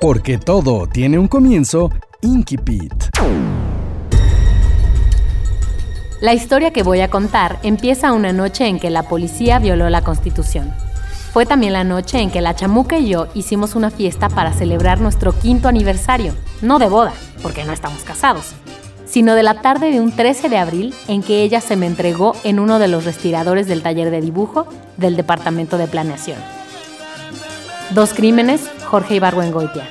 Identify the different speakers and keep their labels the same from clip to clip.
Speaker 1: Porque todo tiene un comienzo, Inkipit.
Speaker 2: La historia que voy a contar empieza una noche en que la policía violó la Constitución. Fue también la noche en que la chamuca y yo hicimos una fiesta para celebrar nuestro quinto aniversario, no de boda, porque no estamos casados, sino de la tarde de un 13 de abril en que ella se me entregó en uno de los respiradores del taller de dibujo del Departamento de Planeación. Dos crímenes, Jorge Ibargüengoitia.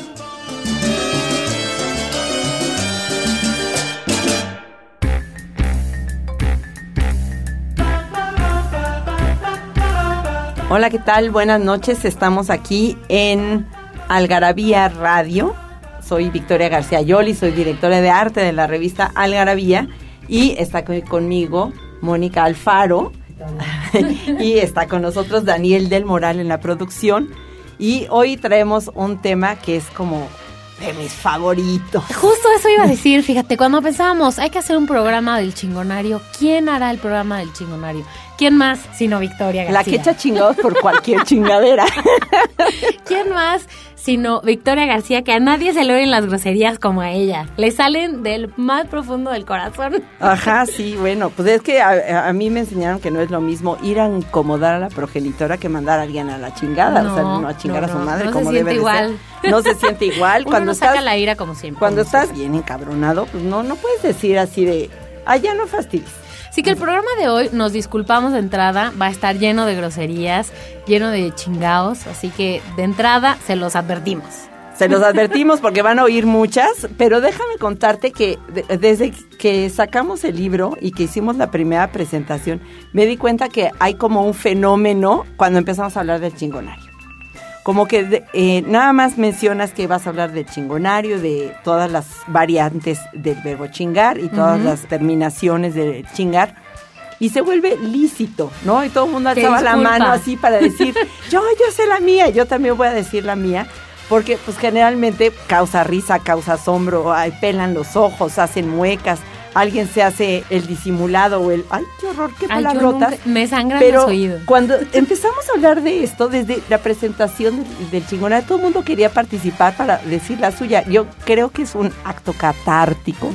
Speaker 3: Hola, ¿qué tal? Buenas noches. Estamos aquí en Algarabía Radio. Soy Victoria García Yoli, soy directora de arte de la revista Algarabía y está conmigo Mónica Alfaro y está con nosotros Daniel del Moral en la producción. Y hoy traemos un tema que es como de mis favoritos.
Speaker 2: Justo eso iba a decir, fíjate, cuando pensábamos, hay que hacer un programa del chingonario, ¿quién hará el programa del chingonario? ¿Quién más sino Victoria García?
Speaker 3: La que echa chingados por cualquier chingadera.
Speaker 2: ¿Quién más sino Victoria García, que a nadie se le oyen las groserías como a ella? Le salen del más profundo del corazón.
Speaker 3: Ajá, sí, bueno, pues es que a, mí me enseñaron que no es lo mismo ir a incomodar a la progenitora que mandar a alguien a la chingada, o sea, no a chingar a su madre
Speaker 2: no
Speaker 3: como
Speaker 2: se
Speaker 3: debe
Speaker 2: igual.
Speaker 3: ser. No se siente igual.
Speaker 2: Uno
Speaker 3: cuando
Speaker 2: no
Speaker 3: estás,
Speaker 2: saca la ira como siempre.
Speaker 3: Cuando estás bien encabronado, pues no, no puedes decir así de, ya no fastidies.
Speaker 2: Así que el programa de hoy, nos disculpamos de entrada, va a estar lleno de groserías, lleno de chingaos, así que de entrada se los advertimos.
Speaker 3: Se los advertimos porque van a oír muchas, pero déjame contarte que desde que sacamos el libro y que hicimos la primera presentación, me di cuenta que hay como un fenómeno cuando empezamos a hablar del chingonario como que eh, nada más mencionas que vas a hablar del chingonario, de todas las variantes del verbo chingar y todas las terminaciones de chingar. Y se vuelve lícito, ¿no? Y todo el mundo alzaba la mano así para decir, yo, yo sé la mía, yo también voy a decir la mía porque pues generalmente causa risa, causa asombro, ay, pelan los ojos, hacen muecas, alguien se hace el disimulado o el, ay, qué horror, qué palabrotas.
Speaker 2: me sangran
Speaker 3: Pero
Speaker 2: los oídos.
Speaker 3: Cuando empezamos a hablar de esto, desde la presentación del, del todo el mundo quería participar para decir la suya. Yo creo que es un acto catártico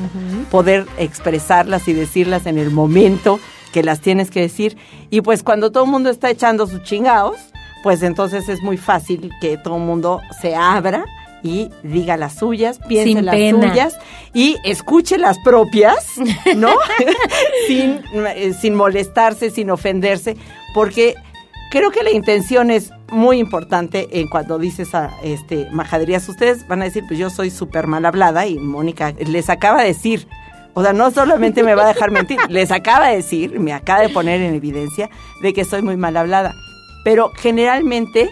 Speaker 3: poder expresarlas y decirlas en el momento que las tienes que decir. Y pues cuando todo el mundo está echando sus chingados, pues entonces es muy fácil que todo el mundo se abra y diga las suyas, piense las suyas y escuche las propias, ¿no? sin, eh, sin molestarse, sin ofenderse, porque creo que la intención es muy importante en cuando dices a este majaderías. Ustedes van a decir, pues yo soy súper mal hablada y Mónica les acaba de decir. O sea, no solamente me va a dejar mentir, les acaba de decir, me acaba de poner en evidencia de que soy muy mal hablada. Pero generalmente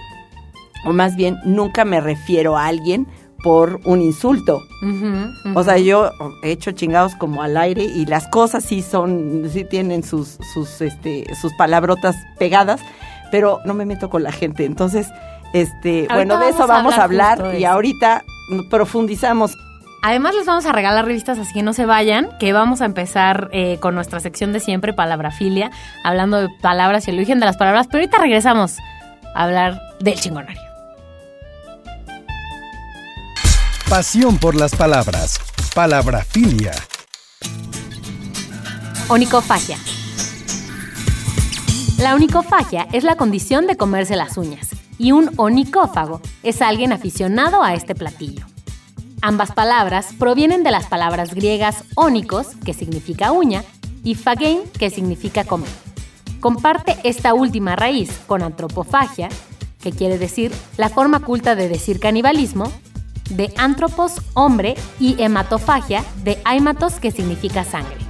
Speaker 3: o más bien nunca me refiero a alguien por un insulto. O sea, yo he hecho chingados como al aire y las cosas sí son, sí tienen sus, sus, este, sus palabrotas pegadas, pero no me meto con la gente. Entonces, este, bueno, de eso vamos a hablar, y ahorita profundizamos.
Speaker 2: Además les vamos a regalar revistas así que no se vayan, que vamos a empezar eh, con nuestra sección de siempre, Palabrafilia, hablando de palabras y el origen de las palabras, pero ahorita regresamos a hablar del chingonario.
Speaker 1: Pasión por las palabras. Palabrafilia.
Speaker 2: Onicofagia. La onicofagia es la condición de comerse las uñas y un onicófago es alguien aficionado a este platillo. Ambas palabras provienen de las palabras griegas ónicos, que significa uña, y fagein, que significa comer. Comparte esta última raíz con antropofagia, que quiere decir la forma culta de decir canibalismo, de antropos, hombre, y hematofagia, de aimatos, que significa sangre.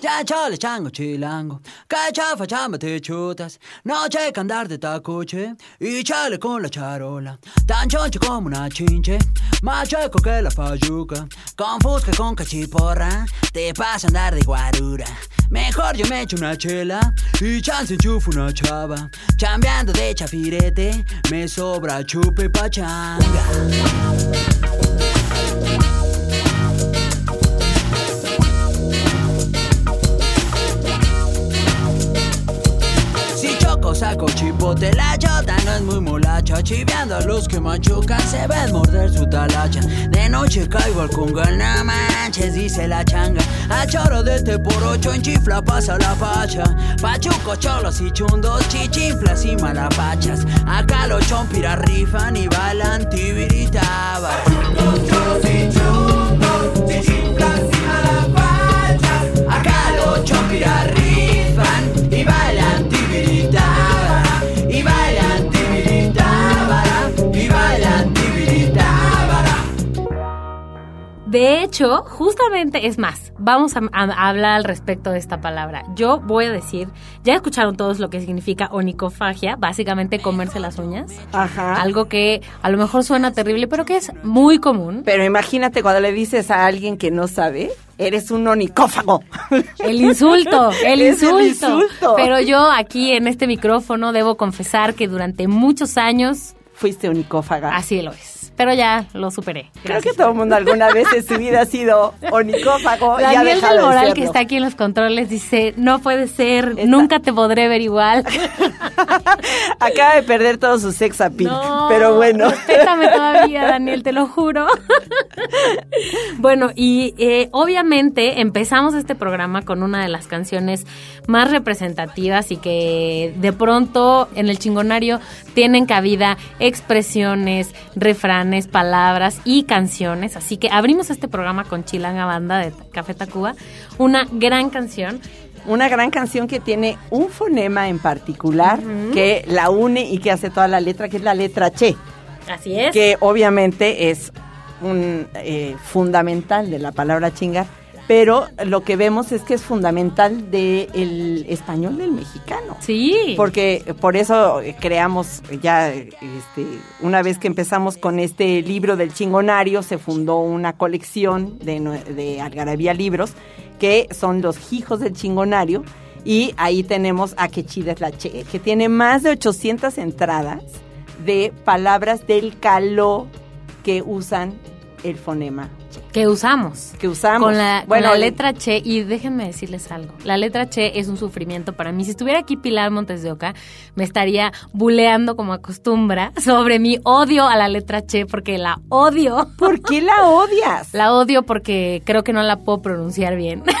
Speaker 4: Ya chale chango chilango, Cachafa, chámate chutas, noche que andar de tacoche y chale con la charola. Tan choncho como una chinche, más chueco que la fayuca. Con fusca, con cachiporra, te pasa andar de guarura. Mejor yo me echo una chela y chance enchufo una chava. Chambeando de chafirete, me sobra chupe pachanga. Choco saco chipote, la chota no es muy molacha Chiveando a los que machucan, se ven morder su talacha. De noche caigo al congal, no manches, dice la changa. A choro de este por ocho en chifla pasa la pacha Pachuco, cholos y chundos, chichinflas y malapachas. Acá los chompiras rifan y bailan tibiritaba
Speaker 2: De hecho, justamente es más, vamos a, a hablar al respecto de esta palabra. Yo voy a decir, ya escucharon todos lo que significa onicofagia, básicamente comerse las uñas.
Speaker 3: Ajá.
Speaker 2: Algo que a lo mejor suena terrible, pero que es muy común.
Speaker 3: Pero imagínate cuando le dices a alguien que no sabe, eres un onicófago.
Speaker 2: El insulto, el
Speaker 3: Es el
Speaker 2: insulto.
Speaker 3: insulto.
Speaker 2: Pero yo aquí en este micrófono debo confesar que durante muchos años
Speaker 3: Fuiste onicófaga.
Speaker 2: así lo es. Pero ya lo superé.
Speaker 3: Creo
Speaker 2: Gracias.
Speaker 3: que todo el mundo alguna vez en su vida ha sido onicófago y ha
Speaker 2: Daniel
Speaker 3: de
Speaker 2: Moral, que está aquí en los controles, dice, no puede ser, nunca te podré ver igual.
Speaker 3: Acaba de perder todo su sex appeal.
Speaker 2: No,
Speaker 3: pero bueno.
Speaker 2: Respétame todavía, Daniel, te lo juro. bueno, y eh, obviamente empezamos este programa con una de las canciones más representativas y que de pronto en el chingonario tienen cabida expresiones, refranes, palabras y canciones. Así que abrimos este programa con Chilanga Banda de Café Tacuba, una gran canción.
Speaker 3: Una gran canción que tiene un fonema en particular que la une y que hace toda la letra, que es la letra Che,
Speaker 2: Así es.
Speaker 3: que obviamente es un eh, fundamental de la palabra chingar, pero lo que vemos es que es fundamental del español del mexicano.
Speaker 2: Sí.
Speaker 3: Porque por eso creamos ya, este, una vez que empezamos con este libro del chingonario, se fundó una colección de, de Algarabía Libros, que son los hijos del chingonario, y ahí tenemos a Que chida es la Che, que tiene más de 800 entradas de palabras del caló que usan el fonema Che.
Speaker 2: que usamos.
Speaker 3: Que usamos.
Speaker 2: Con la, con
Speaker 3: Bueno,
Speaker 2: la
Speaker 3: el-
Speaker 2: letra Che, y déjenme decirles algo, la letra Che es un sufrimiento para mí. Si estuviera aquí Pilar Montes de Oca, me estaría buleando como acostumbra sobre mi odio a la letra Che, porque la odio.
Speaker 3: ¿Por qué la odias?
Speaker 2: La odio porque creo que no la puedo pronunciar bien.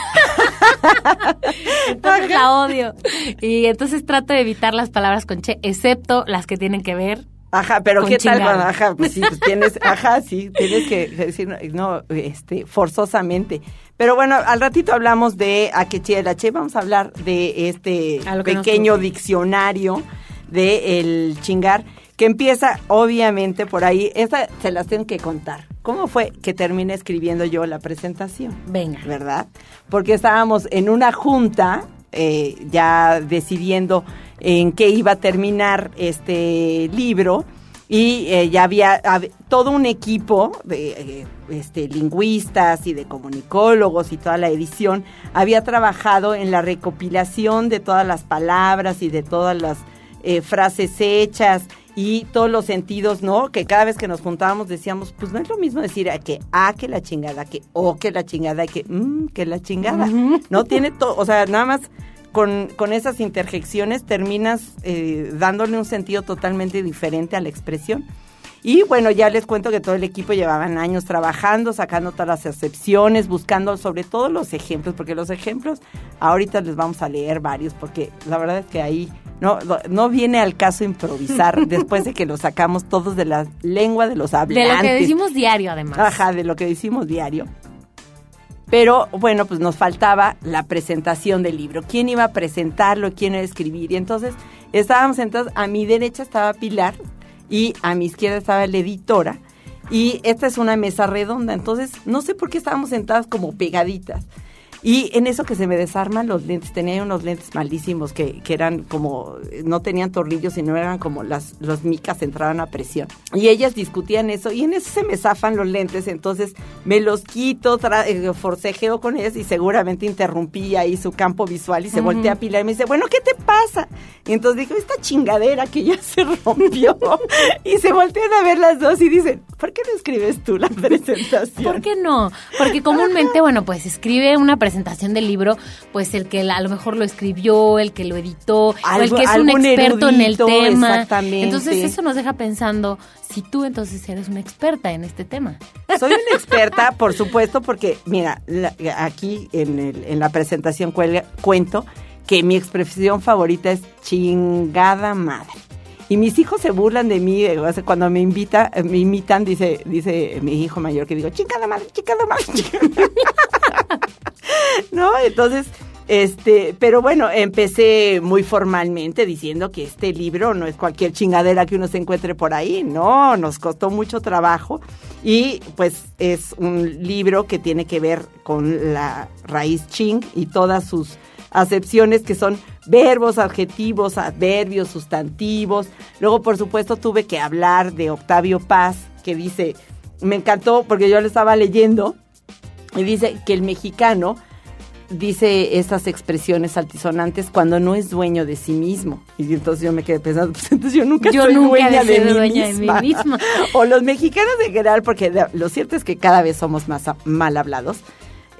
Speaker 2: entonces la odio. Y entonces trato de evitar las palabras con Che, excepto las que tienen que ver
Speaker 3: Ajá, pero ¿qué tal
Speaker 2: chingar.
Speaker 3: cuando, ajá, pues sí, pues tienes, ajá, sí, tienes que decir, no, este, forzosamente. Pero bueno, al ratito hablamos de a que chida la che, vamos a hablar de este pequeño diccionario de el chingar, que empieza obviamente por ahí, esta se las tengo que contar. ¿Cómo fue que terminé escribiendo yo la presentación?
Speaker 2: Venga.
Speaker 3: ¿verdad? Porque estábamos en una junta eh, ya decidiendo en qué iba a terminar este libro y eh, ya había hab- todo un equipo de eh, este, lingüistas y de comunicólogos y toda la edición había trabajado en la recopilación de todas las palabras y de todas las eh, frases hechas y todos los sentidos, ¿no? Que cada vez que nos juntábamos decíamos, pues no es lo mismo decir a que a que la chingada, que o que la chingada, que mm, que la chingada. No tiene todo, o sea, nada más con, con esas interjecciones terminas eh, dándole un sentido totalmente diferente a la expresión. Y bueno, ya les cuento que todo el equipo llevaban años trabajando, sacando todas las excepciones, buscando sobre todo los ejemplos, porque los ejemplos ahorita les vamos a leer varios, porque la verdad es que ahí no, no- viene al caso improvisar después de que los sacamos todos de la lengua de los
Speaker 2: De
Speaker 3: hablantes.
Speaker 2: lo que decimos diario, además.
Speaker 3: Ajá, de lo que decimos diario. Pero bueno, pues nos faltaba la presentación del libro. ¿Quién iba a presentarlo? ¿Quién iba a escribir? Y entonces estábamos sentados, a mi derecha estaba Pilar y a mi izquierda estaba la editora. Y esta es una mesa redonda, entonces no sé por qué estábamos sentadas como pegaditas. Y en eso que se me desarman los lentes, tenía unos lentes malísimos que, que eran como, no tenían tornillos, sino eran como las los micas entraban a presión. Y ellas discutían eso y en eso se me zafan los lentes, entonces me los quito, eh, forcejeo con ellas y seguramente interrumpí ahí su campo visual y se voltea a Pilar y me dice, bueno, ¿qué te pasa? Y entonces dijo, esta chingadera que ya se rompió. y se voltean a ver las dos y dicen, ¿por qué no escribes tú la presentación?
Speaker 2: ¿Por qué no? Porque comúnmente, bueno, pues escribe una presentación del libro, pues el que a lo mejor lo escribió, el que lo editó, o el que es un experto en el tema.
Speaker 3: Exactamente.
Speaker 2: Entonces eso nos deja pensando si tú entonces eres una experta en este tema.
Speaker 3: Soy una experta, por supuesto, porque mira, aquí en, el, en, la presentación cuento que mi expresión favorita es chingada madre. Y mis hijos se burlan de mí cuando me invita, me imitan, dice, dice mi hijo mayor que digo, chingada madre, chingada madre, chingada ¿No? Entonces, este, pero bueno, empecé muy formalmente diciendo que este libro no es cualquier chingadera que uno se encuentre por ahí, no, nos costó mucho trabajo y pues es un libro que tiene que ver con la raíz ching y todas sus acepciones que son verbos, adjetivos, adverbios, sustantivos. Luego, por supuesto, tuve que hablar de Octavio Paz, que dice, me encantó porque yo lo estaba leyendo, y dice que el mexicano dice estas expresiones altisonantes cuando no es dueño de sí mismo. Y entonces yo me quedé pensando, pues entonces yo nunca soy dueña, de, mí misma. o los mexicanos en general, porque lo cierto es que cada vez somos más mal hablados.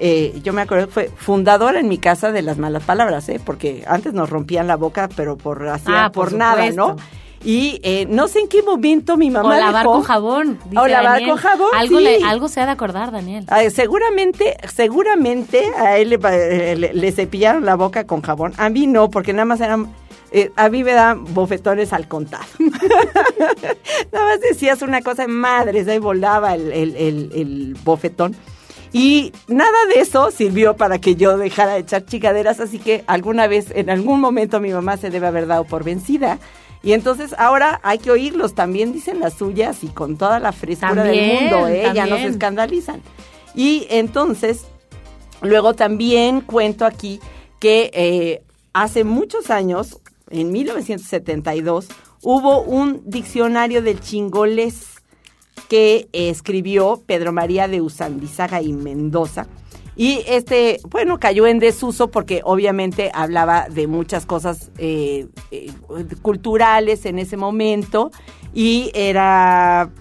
Speaker 3: Eh, yo me acuerdo que fue fundadora en mi casa de las malas palabras, ¿eh? porque antes nos rompían la boca, pero por, hacía, ah, por, nada, ¿no? Y eh, no sé en qué momento mi mamá.
Speaker 2: O lavar con jabón.
Speaker 3: o lavar con jabón.
Speaker 2: Algo, le, algo se ha de acordar, Daniel.
Speaker 3: seguramente, seguramente a él eh, le, cepillaron la boca con jabón. A mí no, porque nada más eran. Eh, a mí me dan bofetones al contado. nada más decías una cosa, madres, ahí volaba el, el, el bofetón. Y nada de eso sirvió para que yo dejara de echar chicaderas, así que alguna vez, en algún momento mi mamá se debe haber dado por vencida y entonces ahora hay que oírlos, también dicen las suyas y con toda la frescura del mundo, ¿eh? ya no se escandalizan. Y entonces, luego también cuento aquí que eh, hace muchos años, en 1972, hubo un diccionario del chingolés que escribió Pedro María de Usandizaga y Mendoza y este, bueno, cayó en desuso porque obviamente hablaba de muchas cosas eh, eh, culturales en ese momento y era,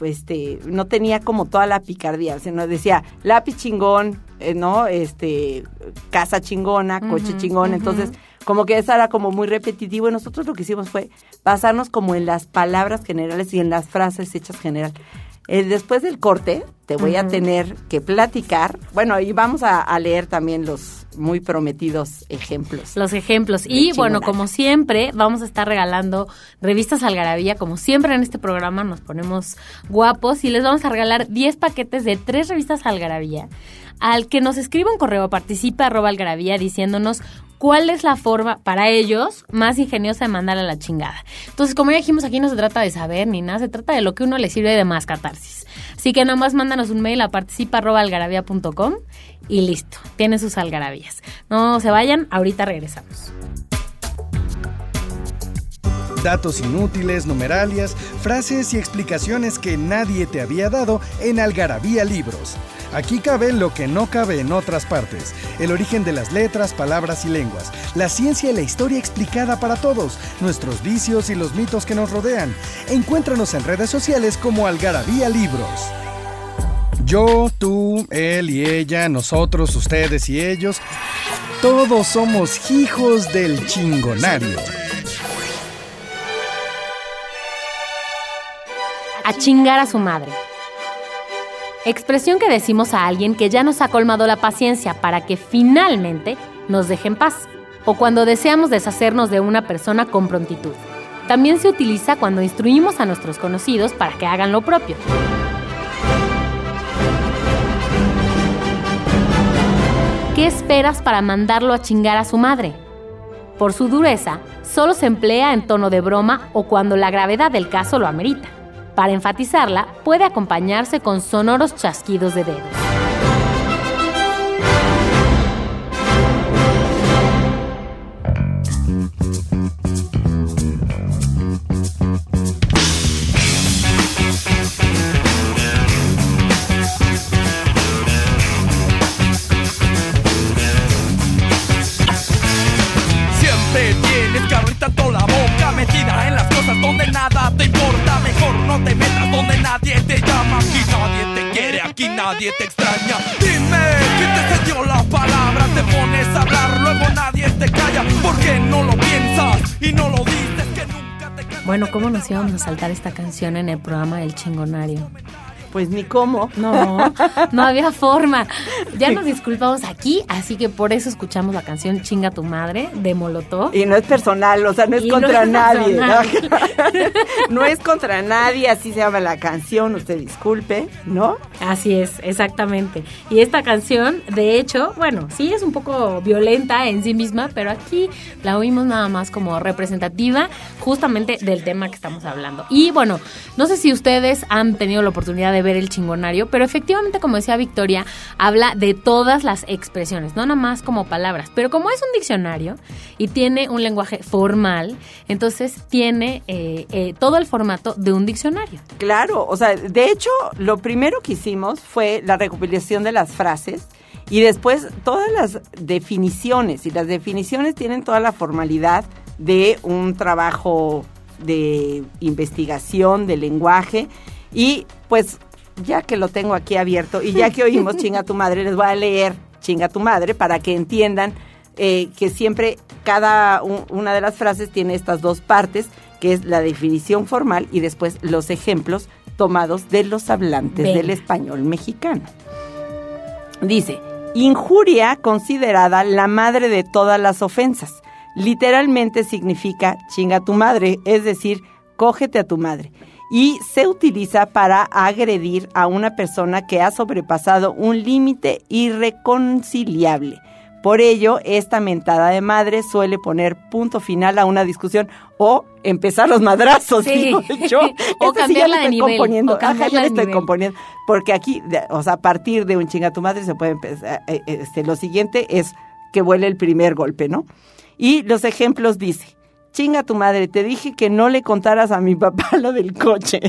Speaker 3: este, no tenía como toda la picardía, sino decía lápiz chingón, eh, ¿no? Este, casa chingona, coche chingón, entonces como que eso era como muy repetitivo y nosotros lo que hicimos fue basarnos como en las palabras generales y en las frases hechas general. Eh, después del corte te voy a tener que platicar, bueno, y vamos a, leer también los muy prometidos ejemplos.
Speaker 2: Los ejemplos. Y bueno, como siempre, vamos a estar regalando revistas Algarabía. Como siempre en este programa nos ponemos guapos y les vamos a regalar 10 paquetes de tres revistas Algarabía. Al que nos escriba un correo, participa arroba algarabía diciéndonos cuál es la forma para ellos más ingeniosa de mandar a la chingada. Entonces, como ya dijimos, aquí no se trata de saber ni nada, se trata de lo que uno le sirve de más catarsis. Así que nomás mándanos un mail a participa.algarabía.com y listo, tiene sus algarabías. No se vayan, ahorita regresamos.
Speaker 1: Datos inútiles, numeralias, frases y explicaciones que nadie te había dado en Algarabía Libros. Aquí cabe lo que no cabe en otras partes, el origen de las letras, palabras y lenguas, la ciencia y la historia explicada para todos, nuestros vicios y los mitos que nos rodean. Encuéntranos en redes sociales como Algarabía Libros. Yo, tú, él y ella, nosotros, ustedes y ellos, todos somos hijos del chingonario.
Speaker 2: A chingar a su madre. Expresión que decimos a alguien que ya nos ha colmado la paciencia para que finalmente nos deje en paz, o cuando deseamos deshacernos de una persona con prontitud. También se utiliza cuando instruimos a nuestros conocidos para que hagan lo propio. ¿Qué esperas para mandarlo a chingar a su madre? Por su dureza, solo se emplea en tono de broma o cuando la gravedad del caso lo amerita. Para enfatizarla, puede acompañarse con sonoros chasquidos de dedos. Bueno, ¿cómo nos íbamos a saltar esta canción en el programa del chingonario?
Speaker 3: Pues ni cómo.
Speaker 2: No, no había forma. Ya nos disculpamos aquí, así que por eso escuchamos la canción Chinga tu madre de Molotov.
Speaker 3: Y no es personal, o sea, no es
Speaker 2: Y no
Speaker 3: contra
Speaker 2: es
Speaker 3: nadie.
Speaker 2: personal.
Speaker 3: no es contra nadie, así se llama la canción, usted disculpe, ¿no?
Speaker 2: Así es, exactamente. Y esta canción, de hecho, bueno, sí es un poco violenta en sí misma, pero aquí la oímos nada más como representativa justamente del tema que estamos hablando. Y bueno, no sé si ustedes han tenido la oportunidad de ver el chingonario, pero efectivamente, como decía Victoria, habla de todas las expresiones, no nada más como palabras, pero como es un diccionario y tiene un lenguaje formal, entonces tiene eh, eh, todo el formato de un diccionario.
Speaker 3: Claro, o sea, de hecho, lo primero que hicimos fue la recopilación de las frases y después todas las definiciones. Y las definiciones tienen toda la formalidad de un trabajo de investigación, de lenguaje. Y pues, ya que lo tengo aquí abierto y ya que oímos chinga tu madre, les voy a leer chinga tu madre para que entiendan eh, que siempre cada un- una de las frases tiene estas dos partes, que es la definición formal y después los ejemplos tomados de los hablantes
Speaker 2: Venga.
Speaker 3: del español mexicano. Dice, injuria considerada la madre de todas las ofensas. Literalmente significa chinga tu madre, es decir, cógete a tu madre. Y se utiliza para agredir a una persona que ha sobrepasado un límite irreconciliable. Por ello, esta mentada de madre suele poner punto final a una discusión o empezar los madrazos.
Speaker 2: Sí.
Speaker 3: digo yo.
Speaker 2: O
Speaker 3: Este sí ya le estoy
Speaker 2: nivel,
Speaker 3: componiendo.
Speaker 2: o
Speaker 3: Ajá, ya le estoy
Speaker 2: nivel.
Speaker 3: componiendo. Porque aquí, o sea, a partir de un chinga tu madre se puede empezar. eh, eh, Este, lo siguiente es que vuele el primer golpe, ¿no? Y los ejemplos dice. Chinga tu madre, te dije que no le contaras a mi papá lo del coche.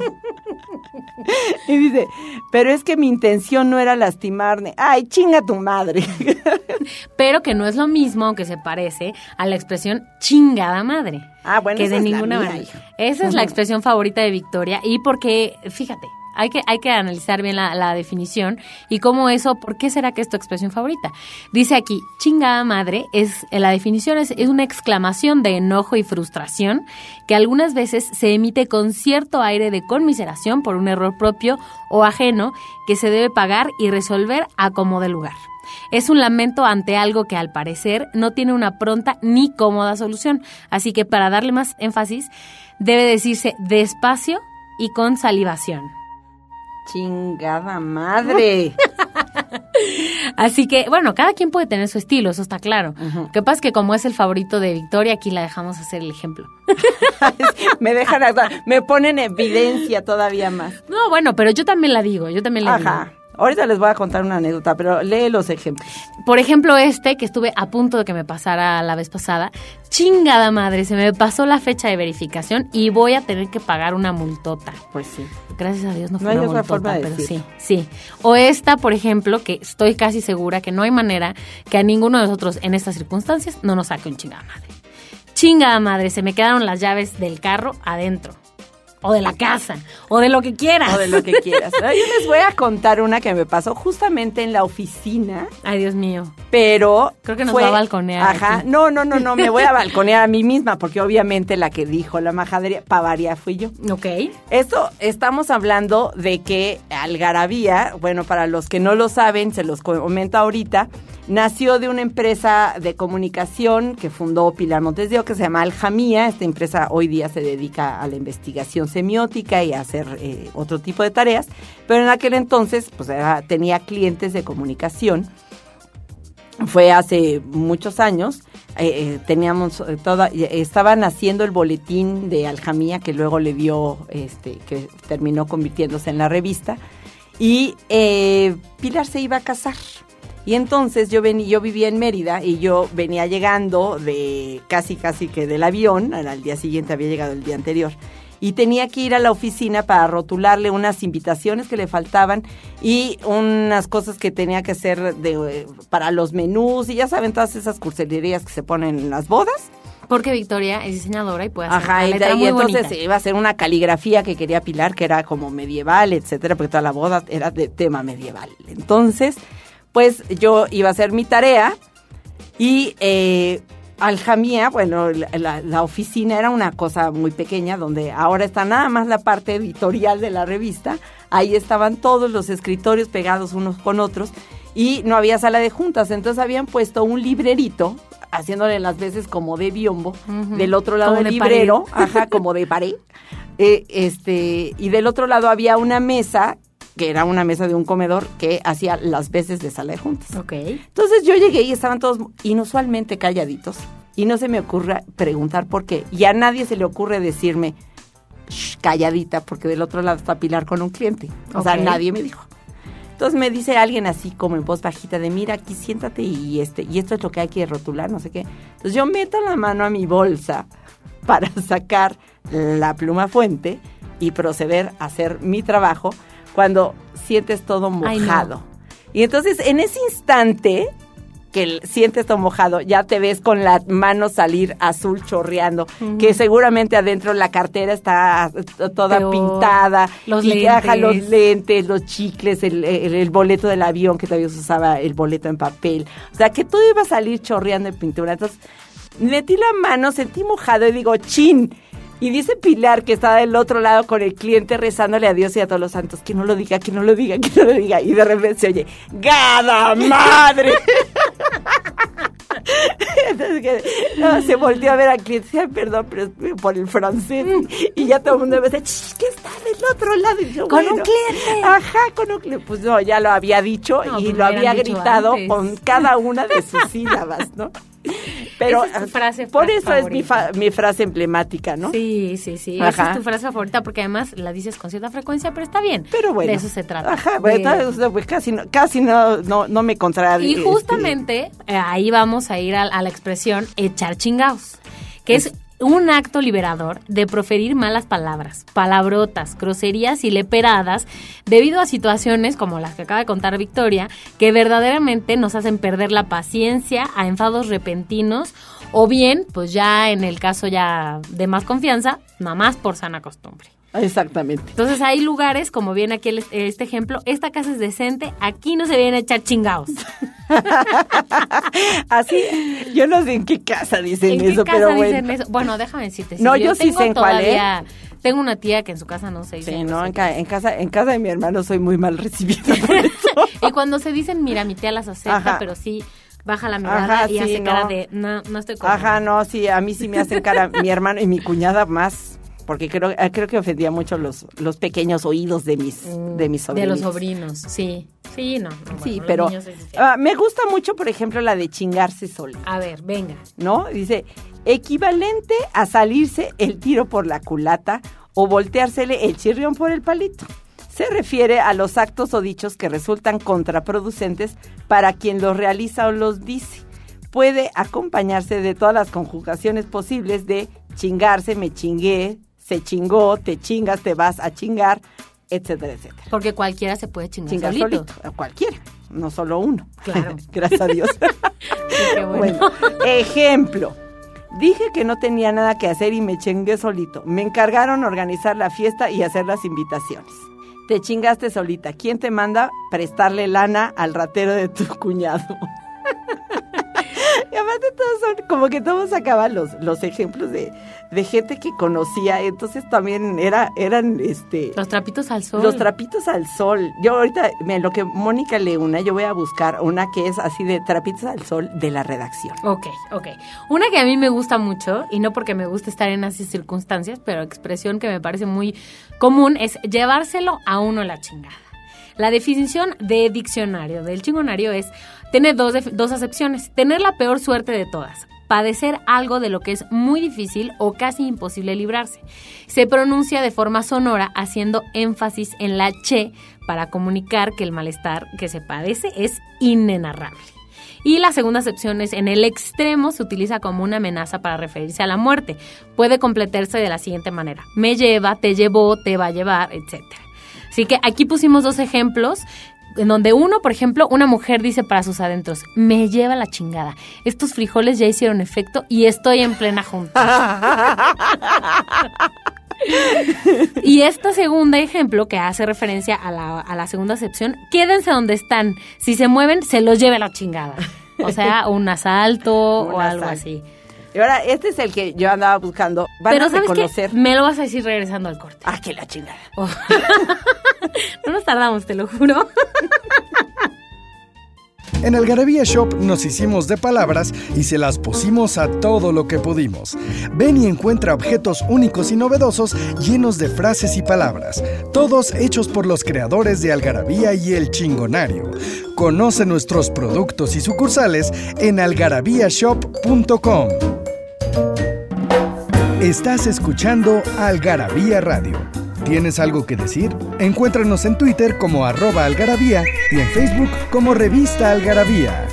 Speaker 3: y dice, pero es que mi intención no era lastimarme. Ay, chinga tu madre.
Speaker 2: pero que no es lo mismo, aunque se parece, a la expresión chingada madre.
Speaker 3: Ah, bueno,
Speaker 2: que
Speaker 3: esa
Speaker 2: de
Speaker 3: es la
Speaker 2: ninguna manera. Esa es la expresión favorita de Victoria y porque, fíjate, hay que, hay que analizar bien la, la definición y cómo eso, ¿por qué será que es tu expresión favorita? Dice aquí, chingada madre, es la definición es, es una exclamación de enojo y frustración que algunas veces se emite con cierto aire de conmiseración por un error propio o ajeno que se debe pagar y resolver a como lugar. Es un lamento ante algo que al parecer no tiene una pronta ni cómoda solución. Así que para darle más énfasis, debe decirse despacio y con salivación.
Speaker 3: Chingada madre.
Speaker 2: Así que, bueno, cada quien puede tener su estilo, eso está claro. Lo que pasa es que como es el favorito de Victoria, aquí la dejamos hacer el ejemplo.
Speaker 3: me dejan, me ponen en evidencia todavía más.
Speaker 2: No, bueno, pero yo también la digo, yo también la
Speaker 3: Ajá.
Speaker 2: digo.
Speaker 3: Ahorita les voy a contar una anécdota, pero lee los ejemplos.
Speaker 2: Por ejemplo, este que estuve a punto de que me pasara la vez pasada. Chingada madre, se me pasó la fecha de verificación y voy a tener que pagar una multota.
Speaker 3: Pues sí.
Speaker 2: Gracias a Dios no
Speaker 3: No
Speaker 2: fue
Speaker 3: hay
Speaker 2: una
Speaker 3: otra
Speaker 2: multota,
Speaker 3: forma de
Speaker 2: pero sí, sí. O esta, por ejemplo, que estoy casi segura que no hay manera que a ninguno de nosotros en estas circunstancias no nos saque un chingada madre. Chingada madre, se me quedaron las llaves del carro adentro. O de la casa, o de lo que quieras.
Speaker 3: O de lo que quieras. Yo les voy a contar una que me pasó justamente en la oficina,
Speaker 2: Ay, Dios mío.
Speaker 3: pero.
Speaker 2: Creo que nos
Speaker 3: fue-
Speaker 2: va a balconear
Speaker 3: Ajá.
Speaker 2: aquí.
Speaker 3: No, no, no, no. Me voy a balconear a mí misma, porque obviamente la que dijo la majadería, pavaría fui yo.
Speaker 2: Ok.
Speaker 3: Esto estamos hablando de que Algarabía, bueno, para los que no lo saben, se los comento ahorita, nació de una empresa de comunicación que fundó Pilar Montes de que se llama Aljamía. Esta empresa hoy día se dedica a la investigación semiótica y a hacer eh, otro tipo de tareas, pero en aquel entonces pues tenía clientes de comunicación fue hace muchos años. eh, eh, teníamos eh, toda, eh, estaban haciendo el boletín de Aljamía que luego le dio, este, que terminó convirtiéndose en la revista. Y Pilar se iba a casar. Y entonces yo vení, yo vivía en Mérida y yo venía llegando de casi casi que del avión, al día siguiente había llegado el día anterior. Y tenía que ir a la oficina para rotularle unas invitaciones que le faltaban y unas cosas que tenía que hacer de, para los menús y ya saben todas esas cursilerías que se ponen en las bodas.
Speaker 2: Porque Victoria es diseñadora y puede hacer
Speaker 3: Ajá,
Speaker 2: una
Speaker 3: y,
Speaker 2: letra
Speaker 3: y
Speaker 2: muy
Speaker 3: entonces
Speaker 2: bonita.
Speaker 3: iba a ser una caligrafía que quería Pilar, que era como medieval, etcétera, porque toda la boda era de tema medieval. Entonces, pues yo iba a hacer mi tarea y eh, Aljamía, bueno, la, oficina era una cosa muy pequeña, donde ahora está nada más la parte editorial de la revista. Ahí estaban todos los escritorios pegados unos con otros y no había sala de juntas. Entonces habían puesto un librerito, haciéndole las veces como de biombo, del otro lado
Speaker 2: Como
Speaker 3: del
Speaker 2: pared.
Speaker 3: librero, ajá, como de pared. Eh, este, y del otro lado había una mesa, que era una mesa de un comedor, que hacía las veces de sala de juntas.
Speaker 2: Ok.
Speaker 3: Entonces yo llegué y estaban todos inusualmente calladitos. Y no se me ocurre preguntar por qué. Y a nadie se le ocurre decirme, "Shh, calladita, porque del otro lado está Pilar con un cliente. O sea,
Speaker 2: Ok.
Speaker 3: nadie me dijo. Entonces me dice alguien así como en voz bajita de mira aquí siéntate y este y esto es lo que hay que rotular, no sé qué. Entonces yo meto la mano a mi bolsa para sacar la pluma fuente y proceder a hacer mi trabajo cuando sientes todo
Speaker 2: Ay, no.
Speaker 3: mojado. Y entonces en ese instante que sientes todo mojado, ya te ves con la mano salir azul chorreando, que seguramente adentro la cartera está t- toda
Speaker 2: Peor.
Speaker 3: pintada,
Speaker 2: Los
Speaker 3: y ajá, los
Speaker 2: lentes.
Speaker 3: lentes, los chicles, el, el- el boleto del avión que todavía se usaba el boleto en papel. O sea, que todo iba a salir chorreando de pintura. Entonces, metí la mano, sentí mojado y digo, chin. Y dice Pilar, que está del otro lado con el cliente rezándole a Dios y a todos los santos, que no lo diga, que no lo diga, que no lo diga. Y de repente se oye, ¡Gada madre! Entonces, que, no, se volteó a ver al cliente, "Ay, perdón, pero es por el francés. Y ya todo el mundo me dice, "Ch, ¿qué está del otro lado? Y yo,
Speaker 2: Con un cliente.
Speaker 3: Ajá, con un cliente. Pues no, ya lo había dicho
Speaker 2: No,
Speaker 3: y
Speaker 2: pues
Speaker 3: lo había gritado
Speaker 2: antes.
Speaker 3: con cada una de sus sílabas, ¿no? Pero
Speaker 2: Esa es tu frase
Speaker 3: por eso es mi, fa- mi frase emblemática, ¿no?
Speaker 2: Sí, sí, sí. Esa es tu frase favorita porque además la dices con cierta frecuencia, pero está bien.
Speaker 3: Pero bueno.
Speaker 2: De eso se trata.
Speaker 3: Ajá, bueno,
Speaker 2: De-
Speaker 3: pues, casi, no, casi no, no, no me contrario.
Speaker 2: Y justamente eh, ahí vamos a ir a, a la expresión echar chingaos, que es un acto liberador de proferir malas palabras, palabrotas, groserías y leperadas debido a situaciones como las que acaba de contar Victoria, que verdaderamente nos hacen perder la paciencia a enfados repentinos o bien, pues ya en el caso ya de más confianza, nada más por sana costumbre.
Speaker 3: Exactamente.
Speaker 2: Entonces hay lugares, como viene aquí el- este ejemplo, esta casa es decente, aquí no se viene a echar chingaos.
Speaker 3: Así, yo no sé en qué casa dicen
Speaker 2: ¿En qué
Speaker 3: eso,
Speaker 2: casa
Speaker 3: pero
Speaker 2: dicen
Speaker 3: bueno.
Speaker 2: eso? Bueno, déjame decirte.
Speaker 3: No, yo sí
Speaker 2: tengo
Speaker 3: sé en cuál, ¿eh?
Speaker 2: todavía- Tengo una tía que en su casa no se dice.
Speaker 3: Sí, no, en, ca- en casa, en casa de mi hermano soy muy mal recibida por eso.
Speaker 2: Y cuando se dicen, mira, mi tía las acepta,
Speaker 3: Ajá.
Speaker 2: pero sí baja la mirada
Speaker 3: Ajá,
Speaker 2: y
Speaker 3: sí,
Speaker 2: hace
Speaker 3: no.
Speaker 2: cara de, no, no estoy con
Speaker 3: Ajá, no, sí, a mí sí me hacen cara mi hermano y mi cuñada más, porque creo, eh, creo que ofendía mucho los, los pequeños oídos de mis, de mis
Speaker 2: De
Speaker 3: sobrinos.
Speaker 2: los sobrinos, sí. Sí, no. no, bueno,
Speaker 3: Sí, pero ah, me gusta mucho, por ejemplo, la de chingarse solo,
Speaker 2: A ver, venga.
Speaker 3: ¿no? Dice, equivalente a salirse el tiro por la culata o volteársele el chirrión por el palito. Se refiere a los actos o dichos que resultan contraproducentes para quien los realiza o los dice. Puede acompañarse de todas las conjugaciones posibles de chingarse, me chingué, se chingó, te chingas, te vas a chingar, etcétera, etcétera.
Speaker 2: Porque cualquiera se puede chingar,
Speaker 3: Chingar
Speaker 2: solito.
Speaker 3: cualquiera, no solo uno.
Speaker 2: Claro.
Speaker 3: Gracias a Dios.
Speaker 2: Sí, bueno.
Speaker 3: Bueno, ejemplo. Dije que no tenía nada que hacer y me chingué solito. Me encargaron organizar la fiesta y hacer las invitaciones. Te chingaste solita. ¿Quién te manda prestarle lana al ratero de tu cuñado? y aparte todos son, como que todos sacaban los, los ejemplos de, de gente que conocía. Entonces también era, eran este
Speaker 2: Los trapitos al sol.
Speaker 3: los trapitos al sol. Yo ahorita, lo que Mónica lee una, yo voy a buscar una que es así de trapitos al sol de la redacción.
Speaker 2: Ok, ok. Una que a mí me gusta mucho, y no porque me guste estar en esas circunstancias, pero expresión que me parece muy común es llevárselo a uno la chingada. La definición de diccionario del chingonario es, tiene dos, dos acepciones, tener la peor suerte de todas, padecer algo de lo que es muy difícil o casi imposible librarse. Se pronuncia de forma sonora haciendo énfasis en la che para comunicar que el malestar que se padece es inenarrable. Y la segunda acepción es en el extremo se utiliza como una amenaza para referirse a la muerte. Puede completarse de la siguiente manera. Me lleva, te llevó, te va a llevar, etc. Así que aquí pusimos dos ejemplos en donde uno, por ejemplo, una mujer dice para sus adentros, me lleva la chingada. Estos frijoles ya hicieron efecto y estoy en plena junta. y este segundo ejemplo, que hace referencia a la, a la segunda acepción, quédense donde están. Si se mueven, se los lleve la chingada. O sea, un asalto
Speaker 3: Un
Speaker 2: o algo
Speaker 3: asalto.
Speaker 2: así.
Speaker 3: Y ahora, este es el que yo andaba buscando. Van
Speaker 2: Pero
Speaker 3: a
Speaker 2: ¿sabes
Speaker 3: reconocer.
Speaker 2: qué? Me lo vas a decir regresando al corte.
Speaker 3: Ah, que la chingada.
Speaker 2: Oh. no nos tardamos, te lo juro.
Speaker 1: En Algarabía Shop nos hicimos de palabras y se las pusimos a todo lo que pudimos. Ven y encuentra objetos únicos y novedosos llenos de frases y palabras, todos hechos por los creadores de Algarabía y El Chingonario. Conoce nuestros productos y sucursales en algarabíashop.com. Estás escuchando Algarabía Radio. ¿Tienes algo que decir? Encuéntranos en Twitter como arroba algarabía y en Facebook como revista Algarabía.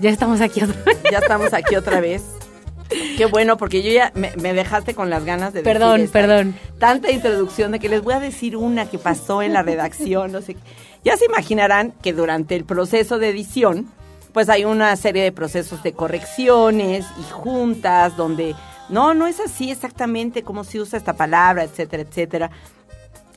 Speaker 5: Ya
Speaker 2: estamos aquí otra vez.
Speaker 3: Ya estamos aquí otra vez. Qué bueno, porque yo ya me, me dejaste con las ganas de decir
Speaker 2: Perdón,
Speaker 3: esta-
Speaker 2: perdón.
Speaker 3: Tanta introducción de que les voy a decir una que pasó en la redacción, no sé qué. Ya se imaginarán que durante el proceso de edición, pues hay una serie de procesos de correcciones y juntas donde no, no es así exactamente cómo se usa esta palabra, etcétera, etcétera.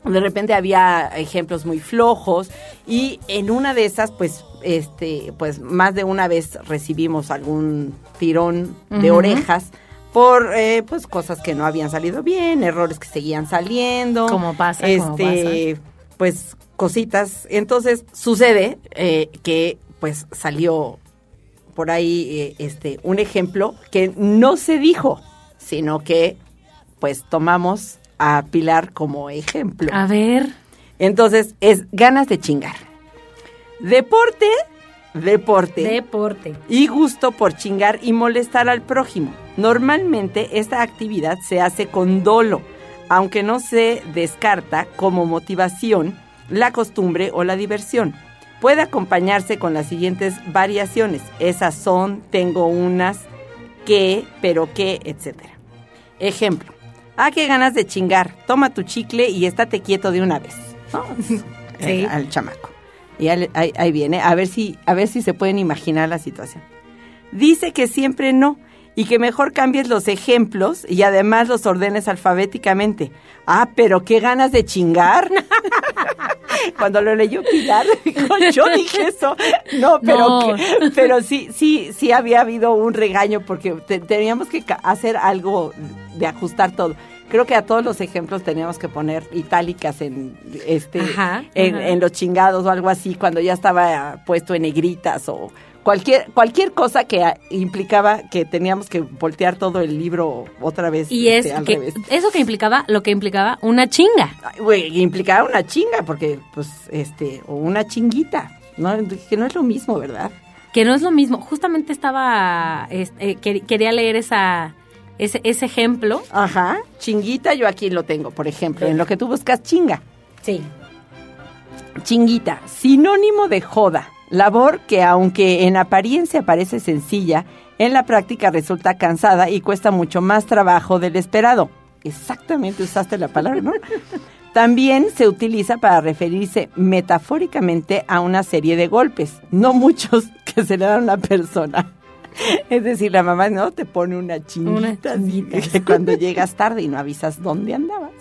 Speaker 3: De repente había ejemplos muy flojos y en una de esas, pues, este, pues más de una vez recibimos algún tirón de orejas por, eh, pues, cosas que no habían salido bien, errores que seguían saliendo.
Speaker 2: Como pasa,
Speaker 3: este, pues, cositas. Entonces sucede eh, que, pues, salió por ahí, eh, este, un ejemplo que no se dijo, sino que, pues, tomamos a Pilar como ejemplo.
Speaker 2: A ver.
Speaker 3: Entonces, es ganas de chingar. Deporte, deporte.
Speaker 2: Deporte.
Speaker 3: y gusto por chingar y molestar al prójimo. Normalmente esta actividad se hace con dolo, aunque no se descarta como motivación la costumbre o la diversión. Puede acompañarse con las siguientes variaciones. Esas son, tengo unas, que, pero que, etc. Ejemplo. Ah, qué ganas de chingar. Toma tu chicle y estate quieto de una vez. ¿no?
Speaker 2: Sí.
Speaker 3: Al chamaco. Y ahí, ahí- ahí viene, a ver si, a ver si se pueden imaginar la situación. Dice que siempre no y que mejor cambies los ejemplos y además los ordenes alfabéticamente. Ah, pero qué ganas de chingar. Cuando lo leyó Pilar, dijo, yo dije eso. No, pero,
Speaker 2: No.
Speaker 3: que- pero sí, sí, sí había habido un regaño porque te- teníamos que hacer algo de ajustar todo. Creo que a todos los ejemplos teníamos que poner itálicas en este
Speaker 2: Ajá,
Speaker 3: en,
Speaker 2: ajá.
Speaker 3: en los chingados o algo así cuando ya estaba puesto en negritas o cualquier cualquier cosa que implicaba que teníamos que voltear todo el libro otra vez
Speaker 2: Y es
Speaker 3: este, al
Speaker 2: que
Speaker 3: revés.
Speaker 2: eso que implicaba, lo que implicaba una chinga.
Speaker 3: Ay, implicaba una chinga porque pues este o una chinguita, no que no es lo mismo, ¿verdad?
Speaker 2: Que no es lo mismo. Justamente estaba, es- eh, quer- quería leer esa, ese, ese ejemplo.
Speaker 3: Ajá, chinguita yo aquí lo tengo, por ejemplo, en lo que tú buscas chinga.
Speaker 2: Sí.
Speaker 3: Chinguita, sinónimo de joda, labor que aunque en apariencia parece sencilla, en la práctica resulta cansada y cuesta mucho más trabajo del esperado. Exactamente usaste la palabra, ¿no? También se utiliza para referirse metafóricamente a una serie de golpes, no muchos que se le dan a una persona. Es decir, la mamá no te pone una chinguita,
Speaker 2: Una chinguita.
Speaker 3: que cuando llegas tarde y no avisas dónde andabas.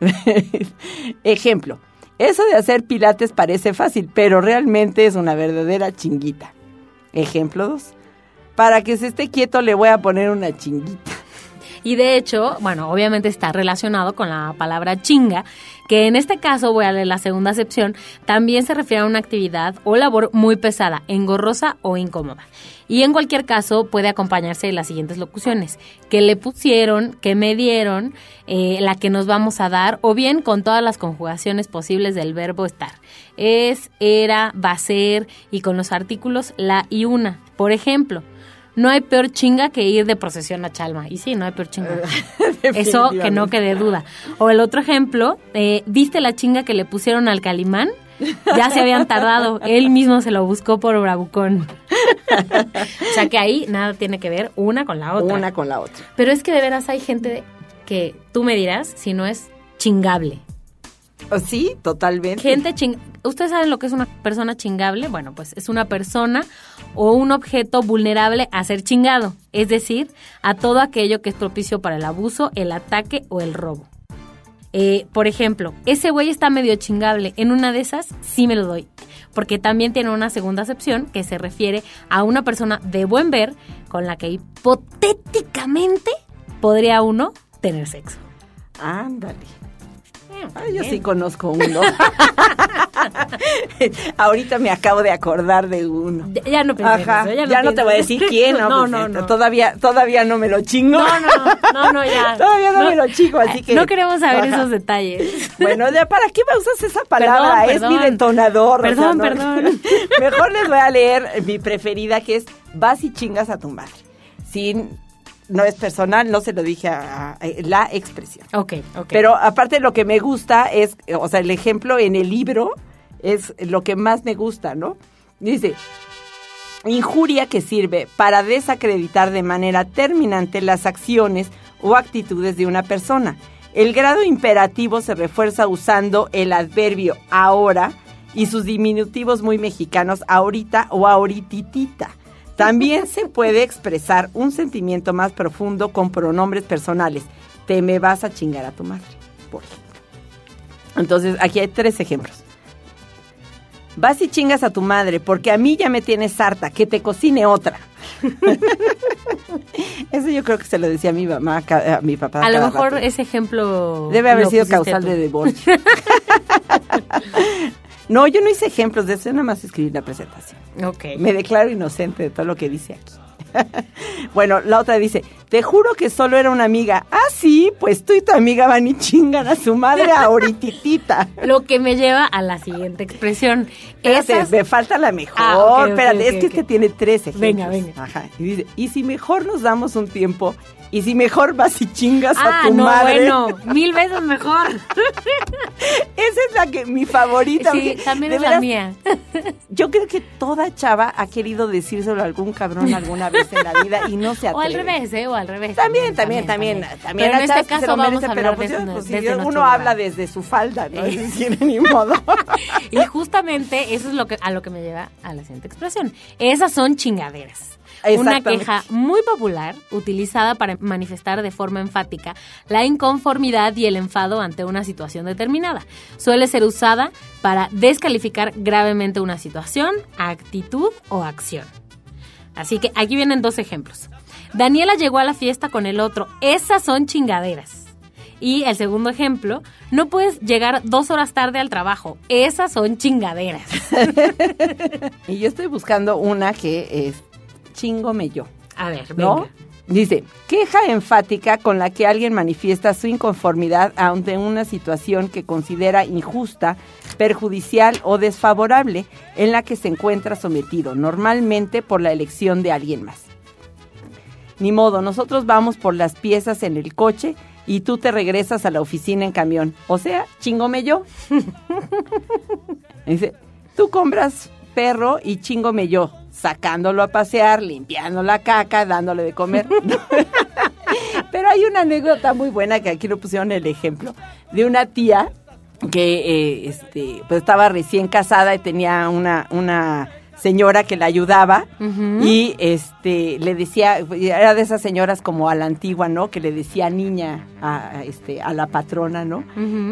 Speaker 3: Ejemplo, eso de hacer pilates parece fácil, pero realmente es una verdadera chinguita. Ejemplo 2. Para que se esté quieto le voy a poner una chinguita.
Speaker 2: Y de hecho, bueno, obviamente está relacionado con la palabra chinga, que en este caso, voy a leer la segunda acepción, también se refiere a una actividad o labor muy pesada, engorrosa o incómoda. Y en cualquier caso puede acompañarse de las siguientes locuciones, que le pusieron, que me dieron, eh, la que nos vamos a dar, o bien con todas las conjugaciones posibles del verbo estar. Es, era, va a ser, y con los artículos la y una. Por ejemplo, no hay peor chinga que ir de procesión a Chalma. Y sí, no hay peor chinga. Eso que no quede duda. O el otro ejemplo, eh, ¿viste la chinga que le pusieron al Calimán? Ya se habían tardado. Él mismo se lo buscó por bravucón. o sea que ahí nada tiene que ver una con la otra.
Speaker 3: Una con la otra.
Speaker 2: Pero es que de veras hay gente que tú me dirás si no es chingable.
Speaker 3: Sí, totalmente.
Speaker 2: Gente ching... ¿Ustedes saben lo que es una persona chingable? Bueno, pues es una persona o un objeto vulnerable a ser chingado, es decir, a todo aquello que es propicio para el abuso, el ataque o el robo. Eh, por ejemplo, ese güey está medio chingable. En una de esas sí me lo doy. Porque también tiene una segunda acepción que se refiere a una persona de buen ver con la que hipotéticamente podría uno tener sexo.
Speaker 3: Ándale. Ay, yo sí conozco uno. Ahorita me acabo de acordar de uno.
Speaker 2: Ya- Ya no pensé en
Speaker 3: Ajá,
Speaker 2: eso,
Speaker 3: ya,
Speaker 2: ya
Speaker 3: no,
Speaker 2: no
Speaker 3: te voy a decir quién, ¿no?
Speaker 2: No, no, no.
Speaker 3: Todavía, todavía no me lo chingo.
Speaker 2: No, no, no, no, ya.
Speaker 3: Todavía no me lo chingo, así que-
Speaker 2: No queremos saber
Speaker 3: Ajá.
Speaker 2: esos detalles.
Speaker 3: Bueno, ya, ¿para qué me usas esa palabra?
Speaker 2: Perdón,
Speaker 3: es mi
Speaker 2: perdón.
Speaker 3: detonador. o sea,
Speaker 2: Perdón,
Speaker 3: ¿no?
Speaker 2: perdón.
Speaker 3: Mejor les voy a leer mi preferida, que es vas y chingas a tu madre. Sin, no es personal, no se lo dije a, a- la expresión.
Speaker 2: Ok, ok.
Speaker 3: Pero aparte lo que me gusta es, o sea, el ejemplo en el libro es lo que más me gusta, ¿no? Dice, injuria que sirve para desacreditar de manera terminante las acciones o actitudes de una persona. El grado imperativo se refuerza usando el adverbio ahora y sus diminutivos muy mexicanos ahorita o ahorititita. También se puede expresar un sentimiento más profundo con pronombres personales. Te me vas a chingar a tu madre, por ejemplo. Entonces, aquí hay tres ejemplos. Vas y chingas a tu madre porque a mí ya me tienes harta, que te cocine otra. Eso yo creo que se lo decía a mi mamá, a mi papá.
Speaker 2: a lo mejor
Speaker 3: rato.
Speaker 2: ese ejemplo.
Speaker 3: Debe haber sido causal
Speaker 2: tú.
Speaker 3: de divorcio. no, yo no hice ejemplos de eso, yo nada más escribí la presentación.
Speaker 2: Ok.
Speaker 3: Me declaro inocente de todo lo que dice aquí. bueno, la otra dice, te juro que solo era una amiga. Ah, sí, pues tú y tu amiga van y chingan a su madre ahorititita.
Speaker 2: Lo que me lleva a la siguiente expresión.
Speaker 3: Espérate,
Speaker 2: Esas-
Speaker 3: me falta la mejor.
Speaker 2: Ah,
Speaker 3: Espérate, es que este tiene tres ejemplos.
Speaker 2: Venga, venga.
Speaker 3: Ajá. Y dice, y si mejor nos damos un tiempo, y si mejor vas y chingas
Speaker 2: Ah,
Speaker 3: a tu
Speaker 2: no,
Speaker 3: madre.
Speaker 2: bueno, mil veces mejor.
Speaker 3: Esa es la que mi favorita.
Speaker 2: Sí, también es la mía.
Speaker 3: Yo creo que toda chava ha querido decírselo a algún cabrón alguna vez en la vida y no se
Speaker 2: O
Speaker 3: atreve.
Speaker 2: al revés, ¿eh? O al revés.
Speaker 3: También, también, también, también.
Speaker 2: Pero en este caso vamos
Speaker 3: merece,
Speaker 2: a
Speaker 3: pero
Speaker 2: hablar
Speaker 3: pues,
Speaker 2: desde,
Speaker 3: yo, pues,
Speaker 2: desde nuestro
Speaker 3: uno
Speaker 2: lugar.
Speaker 3: habla desde su falda, ¿no?
Speaker 2: Eh.
Speaker 3: Decir, ni modo.
Speaker 2: Y justamente eso es lo que a lo que me lleva a la siguiente expresión. Esas son chingaderas. Una queja muy popular utilizada para manifestar de forma enfática la inconformidad y el enfado ante una situación determinada. Suele ser usada para descalificar gravemente una situación, actitud o acción. Así que aquí vienen dos ejemplos. Daniela llegó a la fiesta con el otro. Esas son chingaderas. Y el segundo ejemplo, no puedes llegar dos horas tarde al trabajo. Esas son chingaderas.
Speaker 3: Y yo estoy buscando una que es chingome yo,
Speaker 2: A ver,
Speaker 3: ¿no?
Speaker 2: venga.
Speaker 3: Dice, queja enfática con la que alguien manifiesta su inconformidad ante una situación que considera injusta, perjudicial o desfavorable en la que se encuentra sometido, normalmente por la elección de alguien más. Ni modo, nosotros vamos por las piezas en el coche y tú te regresas a la oficina en camión. O sea, chingome yo. Dice, tú compras perro y chingome yo, sacándolo a pasear, limpiando la caca, dándole de comer. Pero hay una anécdota muy buena que aquí lo pusieron el ejemplo de una tía que eh, este, pues estaba recién casada y tenía una, una señora que la ayudaba y este le decía, era de esas señoras como a la antigua, ¿no? Que le decía niña a, a, este, a la patrona, ¿no?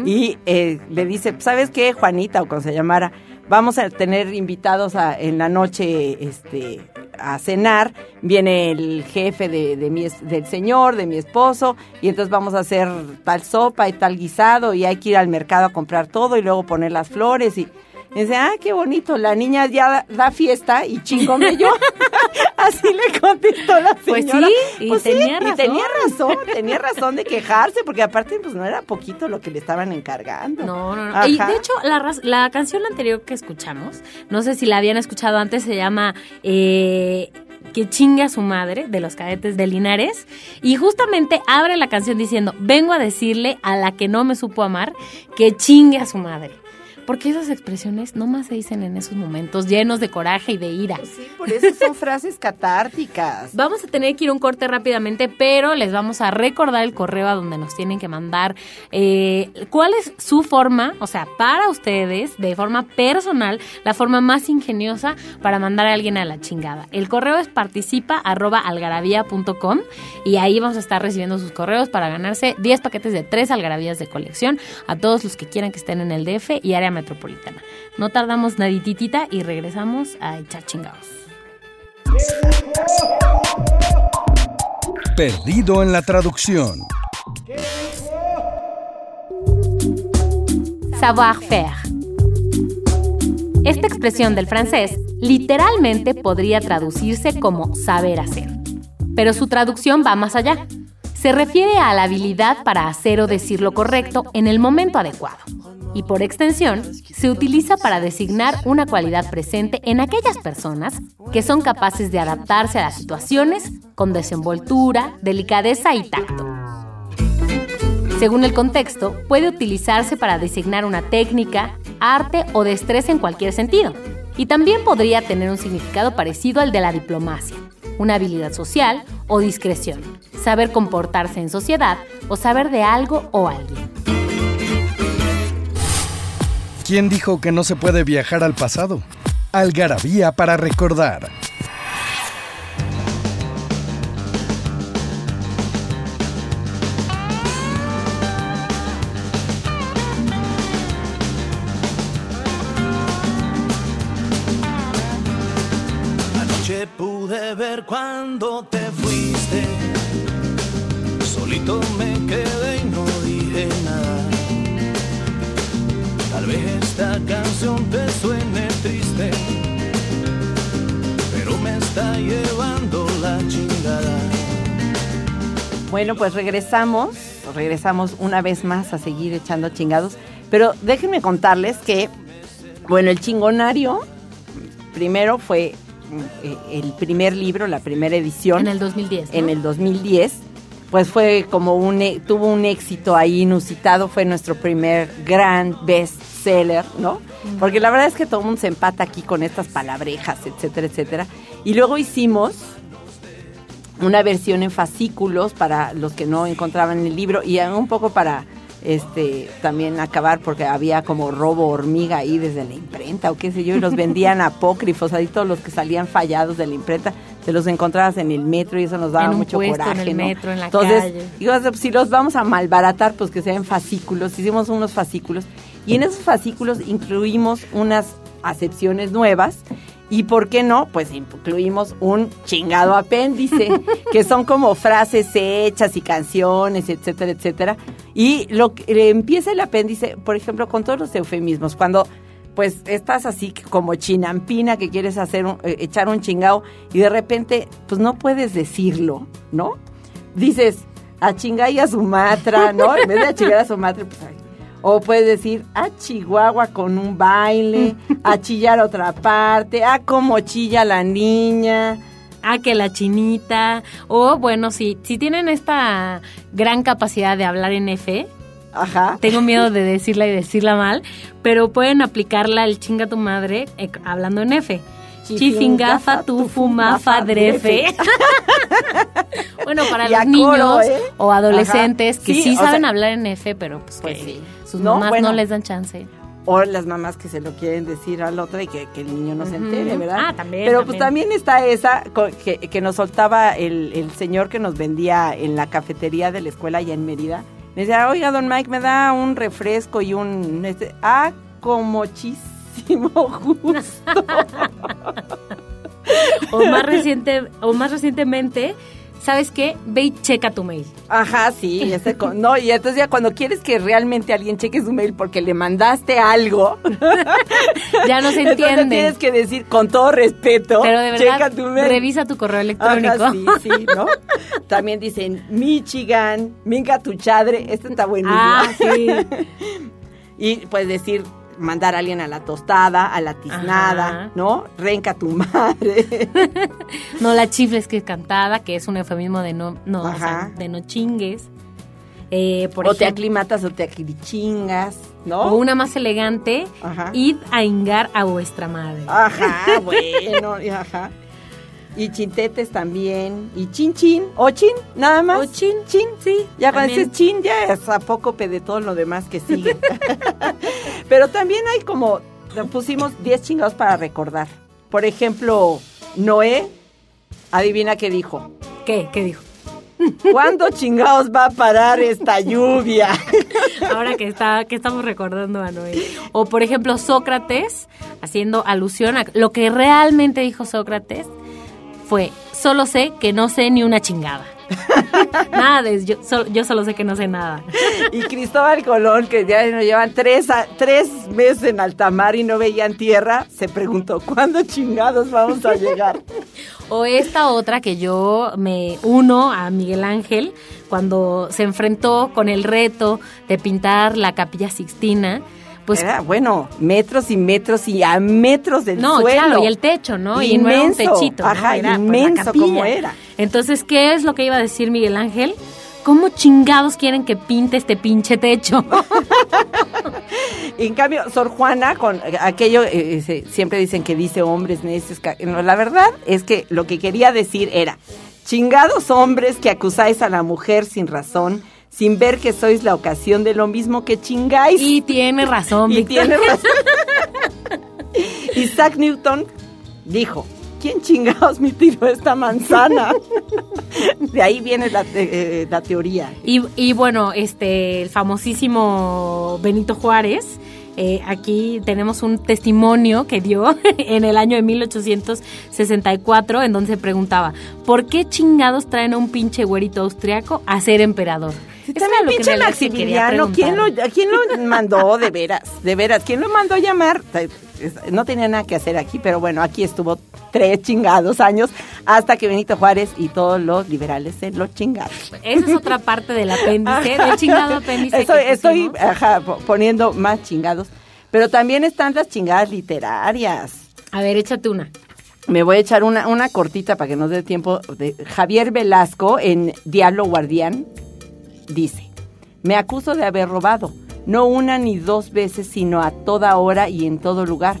Speaker 3: Y eh, le dice, ¿sabes qué, Juanita, o como se llamara? Vamos a tener invitados a- en la noche este, a cenar, viene el jefe de, de mi, del señor, de mi esposo, y entonces vamos a hacer tal sopa y tal guisado, y hay que ir al mercado a comprar todo y luego poner las flores y... dice, ah, qué bonito, la niña ya da, da fiesta y chingome yo. Así le contestó la
Speaker 2: Pues
Speaker 3: señora.
Speaker 2: sí, y tenía
Speaker 3: y
Speaker 2: razón.
Speaker 3: tenía razón, tenía razón de quejarse, porque aparte pues no era poquito lo que le estaban encargando.
Speaker 2: No, no, no. Y de hecho, la canción anterior que escuchamos, no sé si la habían escuchado antes, se llama eh, Que chingue a su madre, de los cadetes de Linares. Y justamente abre la canción diciendo, vengo a decirle a la que no me supo amar, que chingue a su madre. Porque esas expresiones no más se dicen en esos momentos llenos de coraje y de ira.
Speaker 3: Sí, por eso son frases catárticas.
Speaker 2: Vamos a tener que ir un corte rápidamente, pero les vamos a recordar el correo a donde nos tienen que mandar eh, cuál es su forma, o sea, para ustedes, de forma personal, la forma más ingeniosa para mandar a alguien a la chingada. El correo es participa arroba algarabía.com y ahí vamos a estar recibiendo sus correos para ganarse 10 paquetes de 3 algarabías de colección a todos los que quieran que estén en el DF y área metropolitana. No tardamos nadititita y regresamos a echar chingados.
Speaker 1: Perdido en la traducción.
Speaker 2: Savoir-faire. Esta expresión del francés literalmente podría traducirse como saber hacer, pero su traducción va más allá. Se refiere a la habilidad para hacer o decir lo correcto en el momento adecuado. Y por extensión, se utiliza para designar una cualidad presente en aquellas personas que son capaces de adaptarse a las situaciones con desenvoltura, delicadeza y tacto. Según el contexto, puede utilizarse para designar una técnica, arte o destreza en cualquier sentido. Y también podría tener un significado parecido al de la diplomacia, una habilidad social o discreción, saber comportarse en sociedad o saber de algo o alguien.
Speaker 1: ¿Quién dijo que no se puede viajar al pasado? Algarabía para recordar.
Speaker 3: Bueno, pues regresamos, regresamos una vez más a seguir echando chingados. Pero déjenme contarles que, bueno, el chingonario primero fue eh, el primer libro, la primera edición.
Speaker 2: En el 2010. ¿no?
Speaker 3: en el 2010, pues fue como un, e- tuvo un éxito ahí inusitado, fue nuestro primer gran bestseller, ¿no? Porque la verdad es que todo el mundo se empata aquí con estas palabrejas, etcétera, etcétera. Y luego hicimos una versión en fascículos para los que no encontraban el libro y un poco para este también acabar porque había como robo hormiga ahí desde la imprenta o qué sé yo y los vendían apócrifos ahí todos los que salían fallados de la imprenta te los encontrabas en el metro y eso nos daba
Speaker 2: En un
Speaker 3: mucho
Speaker 2: puesto, en
Speaker 3: coraje
Speaker 2: el
Speaker 3: ¿no?
Speaker 2: metro, en la
Speaker 3: entonces
Speaker 2: calle.
Speaker 3: digo, si los vamos a malbaratar pues que sean fascículos hicimos unos fascículos y en esos fascículos incluimos unas acepciones nuevas y por qué no, pues incluimos un chingado apéndice, que son como frases hechas y canciones, etcétera, etcétera. Y lo que empieza el apéndice, por ejemplo, con todos los eufemismos, cuando pues estás así como chinampina que quieres hacer un- eh, echar un chingado y de repente pues no puedes decirlo, ¿no? Dices a chingar y a Sumatra, ¿no? En vez de a chingar a Sumatra, pues ay, o puedes decir a Chihuahua con un baile, a chillar a otra parte, a como chilla la niña.
Speaker 2: Ah, que la chinita. O bueno, si, si tienen esta gran capacidad de hablar en F,
Speaker 3: Ajá.
Speaker 2: tengo miedo de decirla y decirla mal, pero pueden aplicarla el chinga tu madre eh, hablando en F. Chifingafa, tu fumafa, drefe. bueno, para los niños
Speaker 3: coro, ¿eh?
Speaker 2: o adolescentes
Speaker 3: Ajá.
Speaker 2: que
Speaker 3: Sí,
Speaker 2: saben
Speaker 3: sea,
Speaker 2: hablar en F, pero pues,
Speaker 3: pues
Speaker 2: que
Speaker 3: sí.
Speaker 2: sus
Speaker 3: No,
Speaker 2: mamás
Speaker 3: bueno.
Speaker 2: no les dan chance.
Speaker 3: O las mamás que se lo quieren decir al otro y que, que el niño no se entere, ¿verdad?
Speaker 2: Ah, también,
Speaker 3: Pero
Speaker 2: también.
Speaker 3: pues también está esa que, que nos soltaba el, el señor que nos vendía en la cafetería de la escuela allá en Mérida. Me decía, oiga, don Mike, me da un refresco y un... Este, ah, con
Speaker 2: O más, reciente, o más recientemente, ¿sabes qué? Ve y checa tu mail.
Speaker 3: Ajá, sí, ese con- no, y entonces ya cuando quieres que realmente alguien cheque su mail porque le mandaste algo,
Speaker 2: Ya no se
Speaker 3: entonces
Speaker 2: entiende.
Speaker 3: tienes que decir con todo respeto,
Speaker 2: Pero de
Speaker 3: checa
Speaker 2: verdad,
Speaker 3: tu mail.
Speaker 2: revisa tu correo electrónico.
Speaker 3: Ajá, sí, sí, ¿no? También dicen Michigan, Minga tu chadre, este está buenísimo.
Speaker 2: Ah, sí.
Speaker 3: Y puedes decir mandar a alguien a la tostada, a la tiznada,
Speaker 2: Ajá.
Speaker 3: ¿no? Renca tu madre.
Speaker 2: No la chifles que es cantada, que es un eufemismo de no, no, o sea,
Speaker 3: Ajá.
Speaker 2: de no chingues. Eh, por
Speaker 3: o te aclimatas o te aclichingas, ¿no?
Speaker 2: o una más elegante,
Speaker 3: Ajá.
Speaker 2: id a ingar a vuestra madre.
Speaker 3: Ajá, bueno, y ajá. Y chintetes también. Y chin chin. O chin, nada más.
Speaker 2: O chin,
Speaker 3: Chin.
Speaker 2: sí.
Speaker 3: Ya cuando dices chin, ya es apócope de todo lo demás que sigue. Pero también hay como, pusimos 10 chingados para recordar. Por ejemplo, Noé, adivina qué dijo.
Speaker 2: ¿Qué? ¿Qué dijo?
Speaker 3: ¿Cuándo chingados va a parar esta lluvia?
Speaker 2: Ahora que está, que estamos recordando a Noé. O por ejemplo, Sócrates, haciendo alusión a lo que realmente dijo Sócrates, fue, solo sé que no sé ni una chingada. nada de yo, yo solo sé que no sé nada.
Speaker 3: Y Cristóbal Colón, que ya nos llevan tres, a- tres meses en alta mar y no veían tierra, se preguntó, ¿cuándo chingados vamos a llegar?
Speaker 2: O esta otra que yo me uno a Miguel Ángel cuando se enfrentó con el reto de pintar la capilla Sixtina. Pues
Speaker 3: Era, bueno, metros y metros y a metros del
Speaker 2: no,
Speaker 3: suelo.
Speaker 2: claro, y el techo, ¿no? Y no era un
Speaker 3: Inmenso.
Speaker 2: techito, ¿no?
Speaker 3: Ajá,
Speaker 2: Era, pues,
Speaker 3: inmenso como era.
Speaker 2: Entonces, ¿qué es lo que iba a decir Miguel Ángel? ¿Cómo chingados quieren que pinte este pinche techo?
Speaker 3: En cambio, Sor Juana, con aquello, eh, se- siempre dicen que dice hombres necios. no, la verdad es que lo que quería decir era, chingados hombres que acusáis a la mujer sin razón, sin ver que sois la ocasión de lo mismo que chingáis.
Speaker 2: y tiene razón,
Speaker 3: Y tiene razón. Isaac Newton dijo, ¿quién chingados me tiró esta manzana? De ahí viene la, te- eh, la teoría.
Speaker 2: Y, y bueno, este, el famosísimo Benito Juárez. eh, aquí tenemos un testimonio que dio en el año de 1864, en donde se preguntaba, ¿por qué chingados traen a un pinche güerito austriaco a ser emperador?
Speaker 3: También
Speaker 2: lo que
Speaker 3: pinche
Speaker 2: quería
Speaker 3: Maximiliano, ¿quién lo,
Speaker 2: preguntar.
Speaker 3: ¿quién lo mandó de veras? De veras, ¿quién lo mandó a llamar? No tenía nada que hacer aquí, pero bueno, aquí estuvo tres chingados años hasta que Benito Juárez y todos los liberales se lo chingaron.
Speaker 2: Esa es otra parte del apéndice, del chingado apéndice.
Speaker 3: Estoy,
Speaker 2: que
Speaker 3: ajá, poniendo más chingados. Pero también están las chingadas literarias.
Speaker 2: A ver, échate una.
Speaker 3: Me voy a echar una, una cortita para que nos dé tiempo. De Javier Velasco en Diablo Guardián dice, me acuso de haber robado, no una ni dos veces, sino a toda hora y en todo lugar,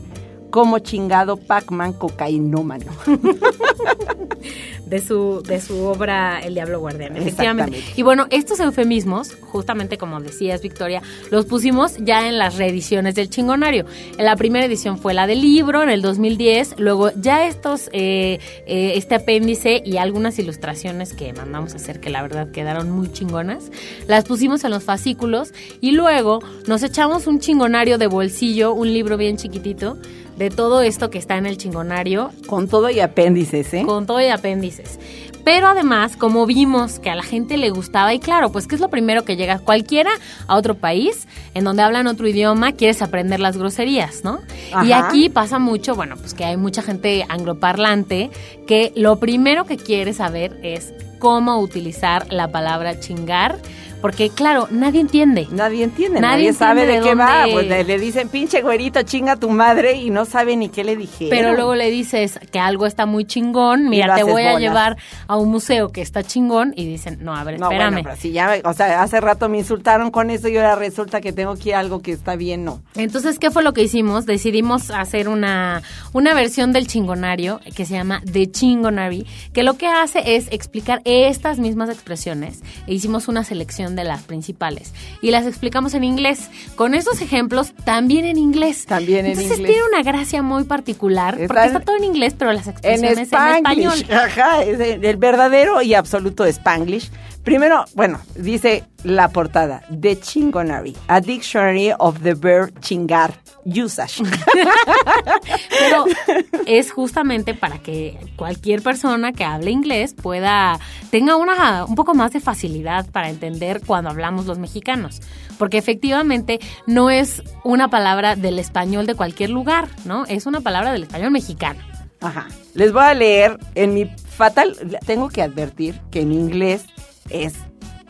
Speaker 3: como chingado Pac-Man cocainómano.
Speaker 2: de su, de su obra El Diablo Guardián, efectivamente. Y bueno, estos eufemismos, justamente como decías, Victoria, los pusimos ya en las reediciones del chingonario. En la primera edición fue la del libro, en el 2010, luego ya estos, eh, eh, este apéndice y algunas ilustraciones que mandamos a hacer, que la verdad quedaron muy chingonas, las pusimos en los fascículos y luego nos echamos un chingonario de bolsillo, un libro bien chiquitito, de todo esto que está en el chingonario
Speaker 3: Con todo y apéndices, ¿eh?
Speaker 2: con todo y apéndices. Pero además, como vimos que a la gente le gustaba, y claro, pues que es lo primero que llega cualquiera a otro país en donde hablan otro idioma, quieres aprender las groserías, ¿no? Y aquí pasa mucho, bueno, pues que hay mucha gente angloparlante que lo primero que quiere saber es cómo utilizar la palabra chingar, porque claro, nadie entiende.
Speaker 3: Nadie entiende,
Speaker 2: Nadie
Speaker 3: nadie, sabe
Speaker 2: entiende
Speaker 3: de,
Speaker 2: de
Speaker 3: qué va.
Speaker 2: dónde-
Speaker 3: Pues le, le dicen, pinche güerito, chinga tu madre, y no sabe ni qué le dijeron.
Speaker 2: Pero luego le dices que algo está muy chingón, mira, te voy a llevar a un museo que está chingón y dicen, no, a ver,
Speaker 3: No,
Speaker 2: espérame.
Speaker 3: bueno, pero si ya, o sea, hace rato me insultaron con eso y ahora resulta que tengo que ir a algo que está bien, no.
Speaker 2: Entonces, ¿qué fue lo que hicimos? Decidimos hacer una, una versión del chingonario que se llama The Chingonary, que lo que hace es explicar estas mismas expresiones. E hicimos una selección de las principales y las explicamos en inglés. Con esos ejemplos, también en inglés.
Speaker 3: También en
Speaker 2: Entonces
Speaker 3: inglés.
Speaker 2: tiene una gracia muy particular, porque
Speaker 3: en-
Speaker 2: está todo en inglés, pero las
Speaker 3: En
Speaker 2: expresiones en,
Speaker 3: Spanglish.
Speaker 2: español.
Speaker 3: Ajá, es el verdadero y absoluto Spanglish. Primero, bueno, dice la portada, The Chingonary, a dictionary of the verb chingar usage.
Speaker 2: Pero es justamente para que cualquier persona que hable inglés pueda, tenga una, un poco más de facilidad para entender cuando hablamos los mexicanos. Porque efectivamente no es una palabra del español de cualquier lugar, ¿no? Es una palabra del español mexicano.
Speaker 3: Ajá. Les voy a leer en mi fatal, tengo que advertir que en inglés es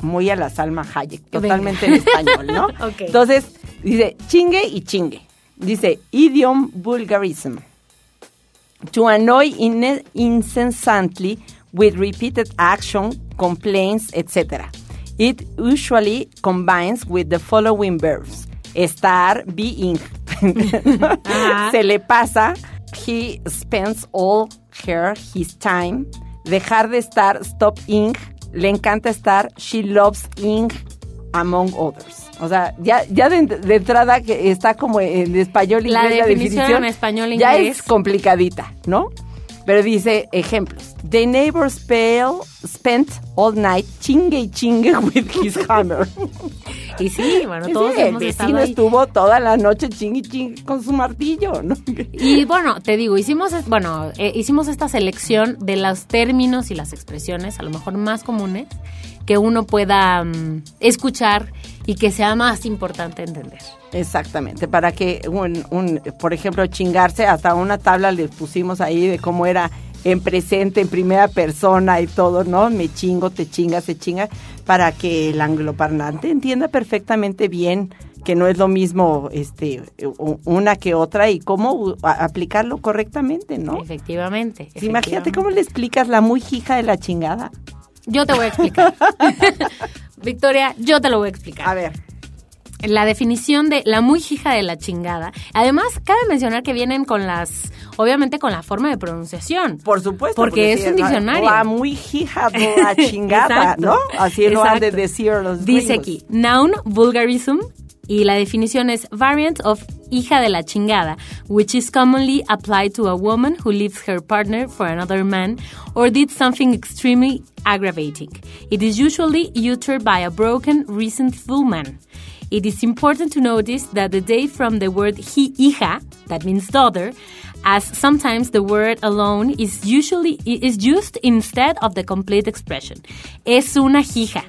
Speaker 3: muy a la Salma Hayek, totalmente en español, ¿no?
Speaker 2: Ok.
Speaker 3: Entonces, dice chingue y chingue. Dice idiom vulgarism. To annoy in- incessantly with repeated action, complaints, etc. It usually combines with the following verbs. Estar, being. Se le pasa. He spends all her, his time. Dejar de estar, stop ing. Le encanta estar, she loves ing, among others. O sea, ya, ya de, de entrada que está como en español
Speaker 2: La
Speaker 3: inglés
Speaker 2: definición en español
Speaker 3: ya
Speaker 2: inglés.
Speaker 3: es complicadita, ¿no? Pero dice ejemplos. The neighbor spell, spent all night chingue y chingue with his hammer.
Speaker 2: Y sí, bueno,
Speaker 3: Sí,
Speaker 2: todos
Speaker 3: el
Speaker 2: hemos estado
Speaker 3: vecino estuvo toda la noche chingue y chingue con su martillo, ¿no?
Speaker 2: Y bueno, te digo, hicimos, bueno, eh, hicimos esta selección de los términos y las expresiones, a lo mejor más comunes, que uno pueda mm, escuchar y que sea más importante entender.
Speaker 3: Exactamente, para que un, un, por ejemplo, chingarse, hasta una tabla le pusimos ahí de cómo era en presente, en primera persona y todo, ¿no? Me chingo, te chingas, se chinga, para que el angloparlante entienda perfectamente bien que no es lo mismo este una que otra y cómo aplicarlo correctamente, ¿no?
Speaker 2: Efectivamente.
Speaker 3: Sí, Imagínate
Speaker 2: efectivamente.
Speaker 3: cómo le explicas la muy hija de la chingada.
Speaker 2: Yo te voy a explicar. Victoria, yo te lo voy a explicar.
Speaker 3: A ver,
Speaker 2: la definición de la muy hija de la chingada. Además, cabe mencionar que vienen con las, obviamente con la forma de pronunciación.
Speaker 3: por supuesto.
Speaker 2: Porque es un diccionario.
Speaker 3: La muy hija de la chingada, ¿no? Así lo han de decir los
Speaker 2: Dice
Speaker 3: gringos.
Speaker 2: aquí, noun vulgarism, y la definición es variant of hija de la chingada, which is commonly applied to a woman who leaves her partner for another man or did something extremely aggravating. It is usually uttered by a broken, resentful man. It is important to notice that the day from the word hi, hija, that means daughter, as sometimes the word alone is usually is used instead of the complete expression. Es una hija.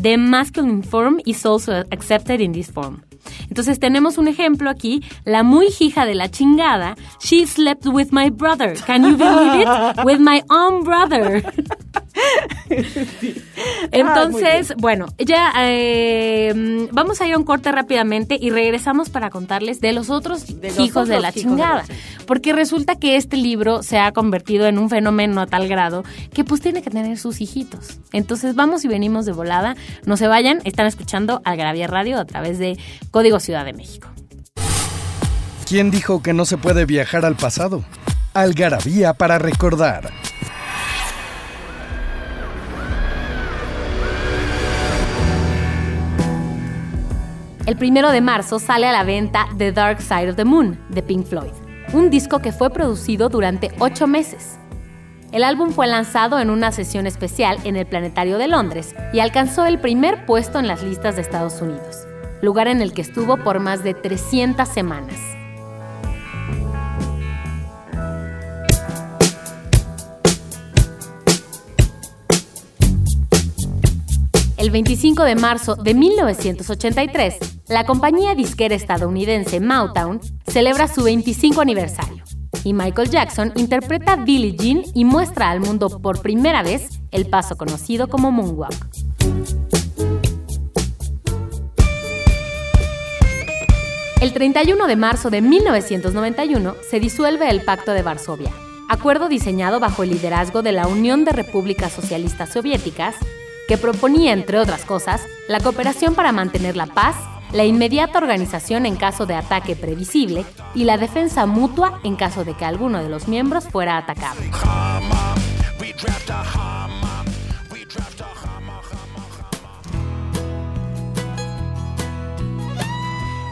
Speaker 2: The masculine form is also accepted in this form. Entonces tenemos un ejemplo aquí, la muy hija de la chingada, she slept with my brother. Can you believe it? With my own brother. Entonces, bueno, ya eh, vamos a ir a un corte rápidamente y regresamos para contarles de los otros
Speaker 3: De los
Speaker 2: hijos de la
Speaker 3: hijos de
Speaker 2: chingada.
Speaker 3: la chingada.
Speaker 2: Porque resulta que este libro se ha convertido en un fenómeno a tal grado que pues tiene que tener sus hijitos. Entonces vamos y venimos de volada. No se vayan, están escuchando Algarabía Radio a través de Código Ciudad de México.
Speaker 1: ¿Quién dijo que no se puede viajar al pasado? Algarabía para recordar.
Speaker 2: El primero de marzo sale a la venta The Dark Side of the Moon de Pink Floyd, un disco que fue producido durante ocho meses. El álbum fue lanzado en una sesión especial en el Planetario de Londres y alcanzó el primer puesto en las listas de Estados Unidos, lugar en el que estuvo por más de 300 semanas. El 25 de marzo de 1983, la compañía disquera estadounidense Motown celebra su 25 aniversario y Michael Jackson interpreta Billie Jean y muestra al mundo por primera vez el paso conocido como Moonwalk. El 31 de marzo de 1991 se disuelve el Pacto de Varsovia, acuerdo diseñado bajo el liderazgo de la Unión de Repúblicas Socialistas Soviéticas, que proponía, entre otras cosas, la cooperación para mantener la paz, la inmediata organización en caso de ataque previsible y la defensa mutua en caso de que alguno de los miembros fuera atacado.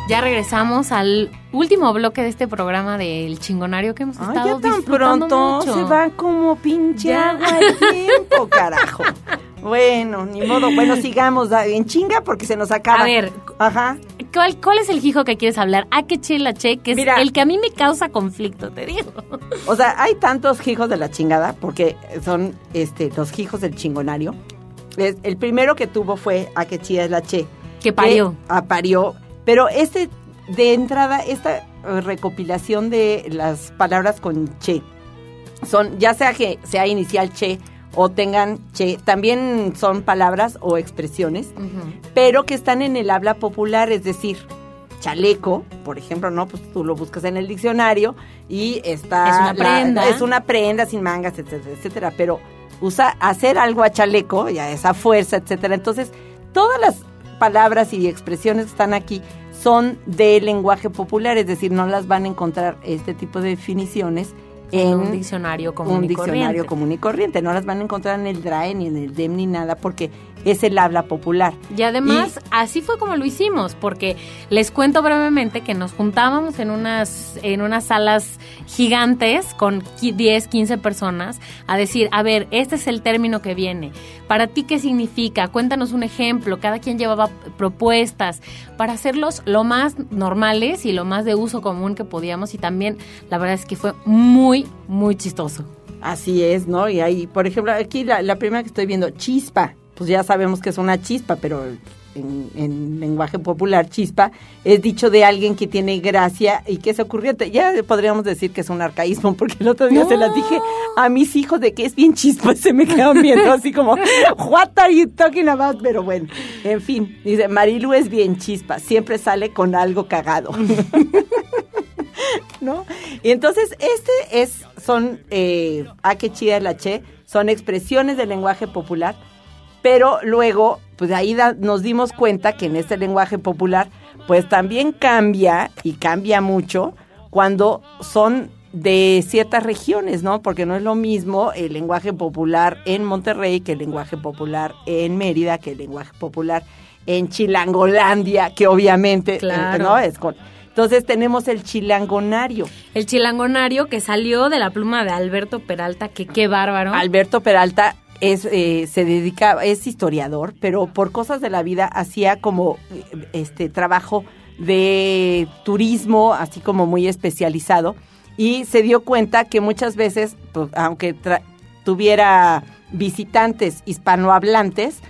Speaker 2: Ya regresamos al último bloque de este programa del chingonario que hemos
Speaker 3: Ay,
Speaker 2: estado
Speaker 3: ya tan
Speaker 2: disfrutando
Speaker 3: pronto
Speaker 2: mucho.
Speaker 3: se va como pinche agua el tiempo, carajo. Bueno, ni modo. Bueno, sigamos en chinga porque se nos acaba.
Speaker 2: A ver.
Speaker 3: Ajá.
Speaker 2: ¿Cuál, cuál es el hijo que quieres hablar? ¿A qué che la che? Que es
Speaker 3: Mira.
Speaker 2: el que a mí me causa conflicto, te digo.
Speaker 3: O sea, hay tantos hijos de la chingada porque son este los hijos del chingonario. Es- el primero que tuvo fue a que es la che.
Speaker 2: Que parió.
Speaker 3: ah, parió. Pero este, de entrada, esta eh, recopilación de las palabras con che, son, ya sea que sea inicial che o tengan che, también son palabras o expresiones, pero que están en el habla popular, es decir, chaleco, por ejemplo, ¿no? Pues tú lo buscas en el diccionario y está...
Speaker 2: Es una
Speaker 3: la-
Speaker 2: prenda.
Speaker 3: es una prenda sin mangas, etcétera, etcétera, pero usa hacer algo a chaleco, ya esa fuerza, etcétera. Entonces, todas las palabras y expresiones que están aquí son de lenguaje popular, es decir, no las van a encontrar este tipo de definiciones en
Speaker 2: un diccionario común
Speaker 3: un
Speaker 2: y
Speaker 3: diccionario común y corriente. No las van a encontrar en el DRAE ni en el DEM ni nada porque es el habla popular.
Speaker 2: Y además, así fue como lo hicimos, porque les cuento brevemente que nos juntábamos en unas, en unas salas gigantes con qui- 10, 15 personas a decir, a ver, este es el término que viene. ¿Para ti qué significa? Cuéntanos un ejemplo. Cada quien llevaba propuestas para hacerlos lo más normales y lo más de uso común que podíamos. Y también, la verdad es que fue muy, muy chistoso.
Speaker 3: Así es, ¿no? Y ahí, por ejemplo, aquí la, la primera que estoy viendo, chispa. Pues ya sabemos que es una chispa, pero en, en lenguaje popular, chispa es dicho de alguien que tiene gracia y que es ocurriente. Ya podríamos decir que es un arcaísmo, porque el otro día se las dije a mis hijos de que es bien chispa, se me quedan viendo así como, what are you talking about? Pero bueno, en fin, dice, Marilu es bien chispa, siempre sale con algo cagado. ¿no? Y entonces, este es, son, eh, a que chida es la che, son expresiones del lenguaje popular, pero luego, pues de ahí da- nos dimos cuenta que en este lenguaje popular, pues también cambia, y cambia mucho, cuando son de ciertas regiones, ¿no? Porque no es lo mismo el lenguaje popular en Monterrey que el lenguaje popular en Mérida, que el lenguaje popular en Chilangolandia, que obviamente, eh,
Speaker 2: Claro.
Speaker 3: ¿no? Es con, entonces tenemos el chilangonario.
Speaker 2: El chilangonario que salió de la pluma de Alberto Peralta, que qué bárbaro.
Speaker 3: Alberto Peralta es, eh, se dedica, es historiador, pero por cosas de la vida hacía como eh, este trabajo de turismo, así como muy especializado, y se dio cuenta que muchas veces, pues, aunque tuviera visitantes hispanohablantes,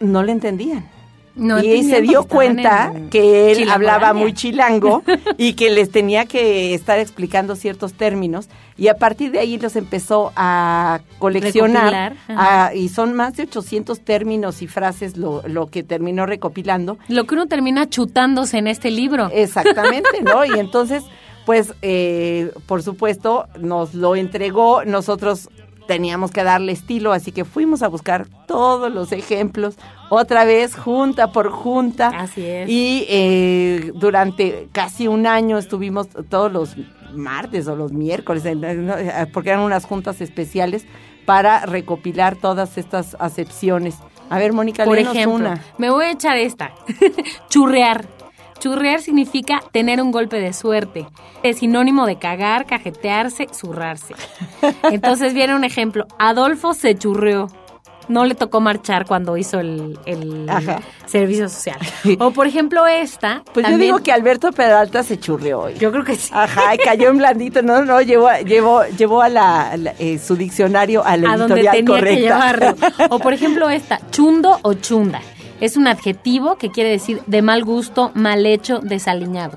Speaker 3: no le entendían.
Speaker 2: No
Speaker 3: y se dio cuenta
Speaker 2: en
Speaker 3: que él hablaba muy chilango y que les tenía que estar explicando ciertos términos y a partir de ahí los empezó a coleccionar a- y son más de 800 términos y frases lo, lo que terminó recopilando.
Speaker 2: Lo que uno termina chutándose en este libro.
Speaker 3: Exactamente, ¿no? Y entonces, pues, eh, por supuesto, nos lo entregó, nosotros teníamos que darle estilo, así que fuimos a buscar todos los ejemplos, otra vez, junta por junta.
Speaker 2: Así es.
Speaker 3: Y eh, durante casi un año estuvimos todos los martes o los miércoles, eh, porque eran unas juntas especiales para recopilar todas estas acepciones. A ver, Mónica,
Speaker 2: Por ejemplo,
Speaker 3: una.
Speaker 2: me voy a echar esta. Churrear. Churrear significa tener un golpe de suerte. Es sinónimo de cagar, cajetearse, zurrarse. Entonces viene un ejemplo. Adolfo se churreó. No le tocó marchar cuando hizo el, servicio social. O por ejemplo esta.
Speaker 3: Pues yo digo que Alberto Peralta se churrió hoy.
Speaker 2: Yo creo que sí.
Speaker 3: Ajá, y cayó en blandito. No, no, llevó, llevó, llevó a la, a la, eh, su diccionario a la
Speaker 2: a donde
Speaker 3: editorial
Speaker 2: tenía
Speaker 3: correcta.
Speaker 2: que llevarlo. O por ejemplo esta, chundo o chunda. Es un adjetivo que quiere decir de mal gusto, mal hecho, desaliñado.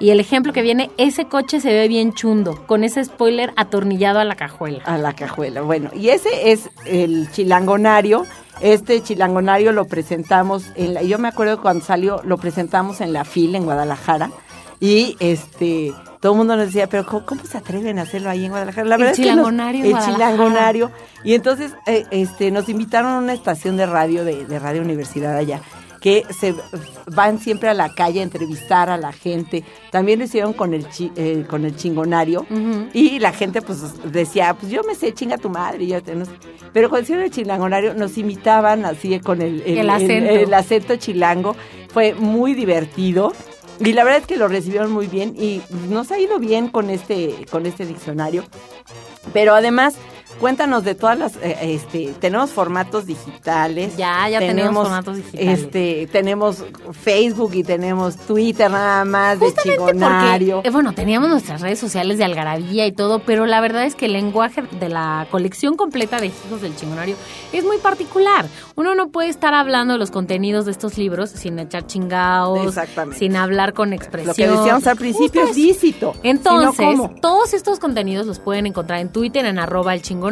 Speaker 2: Y el ejemplo que viene, ese coche se ve bien chundo, con ese spoiler atornillado a la cajuela.
Speaker 3: A la cajuela. Bueno, y ese es el chilangonario. Este chilangonario lo presentamos, en la, yo me acuerdo cuando salió, lo presentamos en la FIL en Guadalajara. Y este, todo el mundo nos decía, pero ¿cómo, cómo se atreven a hacerlo ahí en Guadalajara? La
Speaker 2: El
Speaker 3: verdad es que nos- el chilangonario. Y entonces eh, este, nos invitaron a una estación de radio, de, de Radio Universidad allá, que se van siempre a la calle a entrevistar a la gente. También lo hicieron con el, chi- eh, con el chingonario. Y la gente pues decía, pues yo me sé, chinga tu madre. y yo te- no sé. Pero cuando hicieron el chilangonario nos imitaban así con el,
Speaker 2: El acento.
Speaker 3: el acento chilango. Fue muy divertido. Y la verdad es que lo recibieron muy bien y nos ha ido bien con este, con este diccionario. Pero además, Cuéntanos de todas las, eh, este, tenemos formatos digitales.
Speaker 2: Ya, ya tenemos formatos digitales.
Speaker 3: Este, tenemos Facebook y tenemos Twitter nada más de chingonario.
Speaker 2: porque, eh, bueno, teníamos nuestras redes sociales de algarabía y todo, pero la verdad es que el lenguaje de la colección completa de Hijos del Chingonario es muy particular. Uno no puede estar hablando de los contenidos de estos libros sin echar chingados,
Speaker 3: Exactamente.
Speaker 2: sin hablar con expresión.
Speaker 3: Lo que decíamos al principio
Speaker 2: Justo
Speaker 3: es lícito.
Speaker 2: Entonces, todos estos contenidos los pueden encontrar en Twitter en arroba el chingonario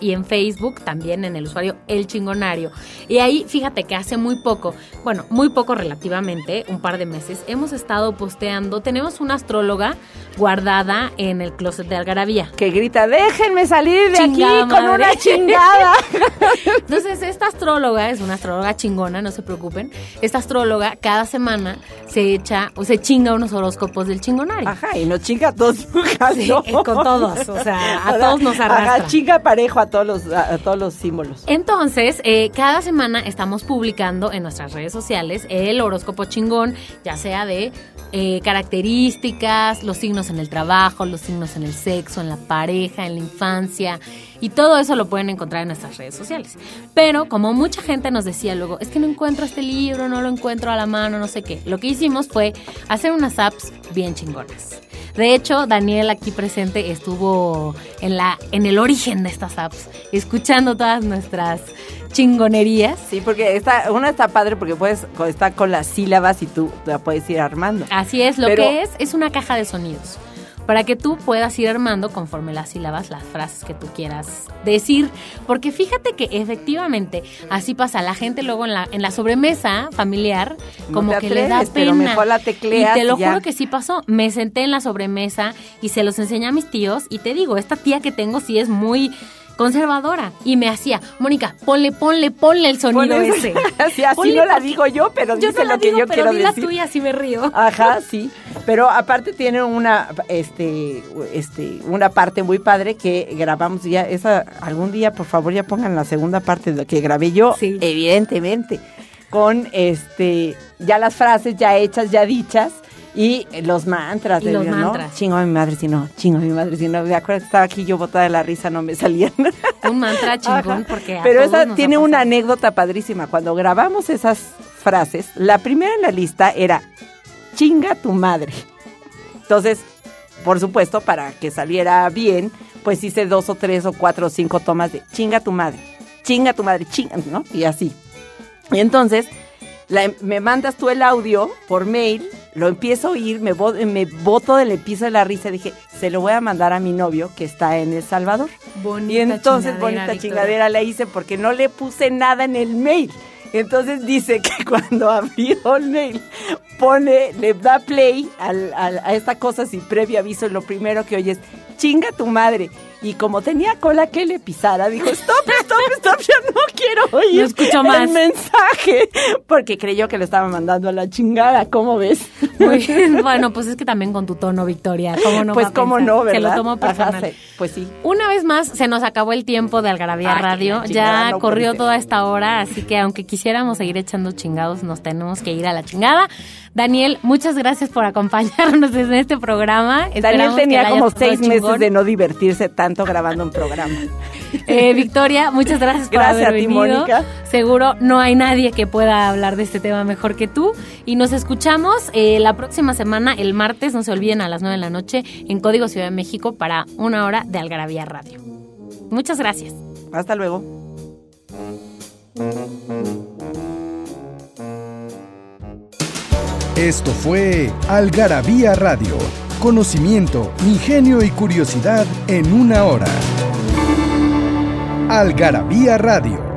Speaker 2: y en Facebook también en el usuario el chingonario. Y ahí, fíjate que hace muy poco, bueno, muy poco relativamente, un par de meses, hemos estado posteando, tenemos una astróloga guardada en el closet de Algarabía.
Speaker 3: que grita, déjenme salir de
Speaker 2: Chingada
Speaker 3: aquí con
Speaker 2: madre".
Speaker 3: una chingada.
Speaker 2: Entonces, esta astróloga es una astróloga chingona, no se preocupen. Esta astróloga cada semana se echa o se chinga unos horóscopos del chingonario.
Speaker 3: Ajá, y nos chinga a todos
Speaker 2: Sí, con todos, o sea, a todos nos arrastra.
Speaker 3: Ajá, chinga parejo a todos los, todos los símbolos.
Speaker 2: Entonces, eh, cada semana estamos publicando en nuestras redes sociales el horóscopo chingón, ya sea de eh, características, los signos en el trabajo, los signos en el sexo, en la pareja, en la infancia, y todo eso lo pueden encontrar en nuestras redes sociales. Pero como mucha gente nos decía luego, es que no encuentro este libro, no lo encuentro a la mano, no sé qué, lo que hicimos fue hacer unas apps bien chingonas. De hecho, Daniel aquí presente estuvo en la en el origen de estas apps, escuchando todas nuestras chingonerías.
Speaker 3: Sí, porque está, una está padre porque puedes, está con las sílabas y tú la puedes ir armando.
Speaker 2: Así es, lo
Speaker 3: Pero-
Speaker 2: que es es una caja de sonidos. Para que tú puedas ir armando conforme las sílabas, las frases que tú quieras decir. Porque fíjate que efectivamente así pasa. La gente luego en la, en la sobremesa familiar, como que le da
Speaker 3: atreves, pero
Speaker 2: pena.
Speaker 3: mejor la tecleas
Speaker 2: y te lo
Speaker 3: ya.
Speaker 2: juro que sí pasó. Me senté en la sobremesa y se los enseñé a mis tíos. Y te digo, esta tía que tengo sí es muy conservadora. Y me hacía, Mónica, ponle, ponle, ponle el sonido
Speaker 3: Pones-
Speaker 2: ese.
Speaker 3: Así, así
Speaker 2: Ponle
Speaker 3: no la digo yo, pero
Speaker 2: Yo
Speaker 3: dice
Speaker 2: la
Speaker 3: lo que
Speaker 2: digo,
Speaker 3: yo
Speaker 2: pero
Speaker 3: quiero
Speaker 2: di la
Speaker 3: decir.
Speaker 2: tuya, así me río.
Speaker 3: Ajá, sí. Pero aparte tiene una, este, este, una parte muy padre que grabamos ya. Esa, algún día, por favor, ya pongan la segunda parte de lo que grabé yo,
Speaker 2: Sí.
Speaker 3: evidentemente, con este, ya las frases ya hechas, ya dichas. Y los mantras,
Speaker 2: Y los
Speaker 3: ¿no?
Speaker 2: mantras.
Speaker 3: Chingo a mi madre si no, chingo a mi madre si no. Me acuerdo que estaba aquí yo botada de la risa, no me salían.
Speaker 2: Un mantra chingón
Speaker 3: Ajá.
Speaker 2: porque a
Speaker 3: Pero
Speaker 2: todos
Speaker 3: esa
Speaker 2: nos
Speaker 3: tiene una anécdota padrísima. Cuando grabamos esas frases, la primera en la lista era chinga tu madre. Entonces, por supuesto, para que saliera bien, pues hice dos o tres o cuatro o cinco tomas de chinga tu madre, chinga tu madre, chinga, ¿no? Y así. Y entonces, la- me mandas tú el audio por mail, lo empiezo a oír, me, me boto del piso de la risa y dije, se lo voy a mandar a mi novio que está en El Salvador.
Speaker 2: Bonita
Speaker 3: Y entonces,
Speaker 2: chingadera,
Speaker 3: bonita
Speaker 2: Victoria.
Speaker 3: chingadera la hice porque no le puse nada en el mail. Entonces dice que cuando abrió el mail, pone, le da play al- al- a esta cosa sin previo aviso, lo primero que oye es, chinga tu madre. Y como tenía cola que le pisara, dijo, stop, stop, stop, ya no quiero oír
Speaker 2: No escucho más.
Speaker 3: el mensaje. Porque creyó que le estaba mandando a la chingada, ¿cómo ves?
Speaker 2: Muy bien. Bueno, pues es que también con tu tono, Victoria. ¿Cómo no?
Speaker 3: pues cómo no, ¿verdad?
Speaker 2: Se lo tomo
Speaker 3: Ajá,
Speaker 2: personal.
Speaker 3: sí, pues sí.
Speaker 2: Una vez más, se nos acabó el tiempo de Algarabía
Speaker 3: Ah,
Speaker 2: Radio. Ya
Speaker 3: no
Speaker 2: corrió toda esta hora, así que aunque quisiéramos seguir echando chingados, nos tenemos que ir a la chingada. Daniel, muchas gracias por acompañarnos en este programa.
Speaker 3: Daniel
Speaker 2: Esperamos
Speaker 3: tenía como seis meses de no divertirse tanto grabando un programa.
Speaker 2: Eh, Victoria, muchas gracias por
Speaker 3: Gracias
Speaker 2: haber
Speaker 3: a ti,
Speaker 2: venido.
Speaker 3: Mónica.
Speaker 2: Seguro no hay nadie que pueda hablar de este tema mejor que tú. Y nos escuchamos eh, la próxima semana, el martes, no se olviden, a las 9 de la noche, en Código Ciudad de México, para una hora de Algarabía Radio. Muchas gracias.
Speaker 3: Hasta luego.
Speaker 1: Esto fue Algarabía Radio. Conocimiento, ingenio y curiosidad en una hora. Algarabía Radio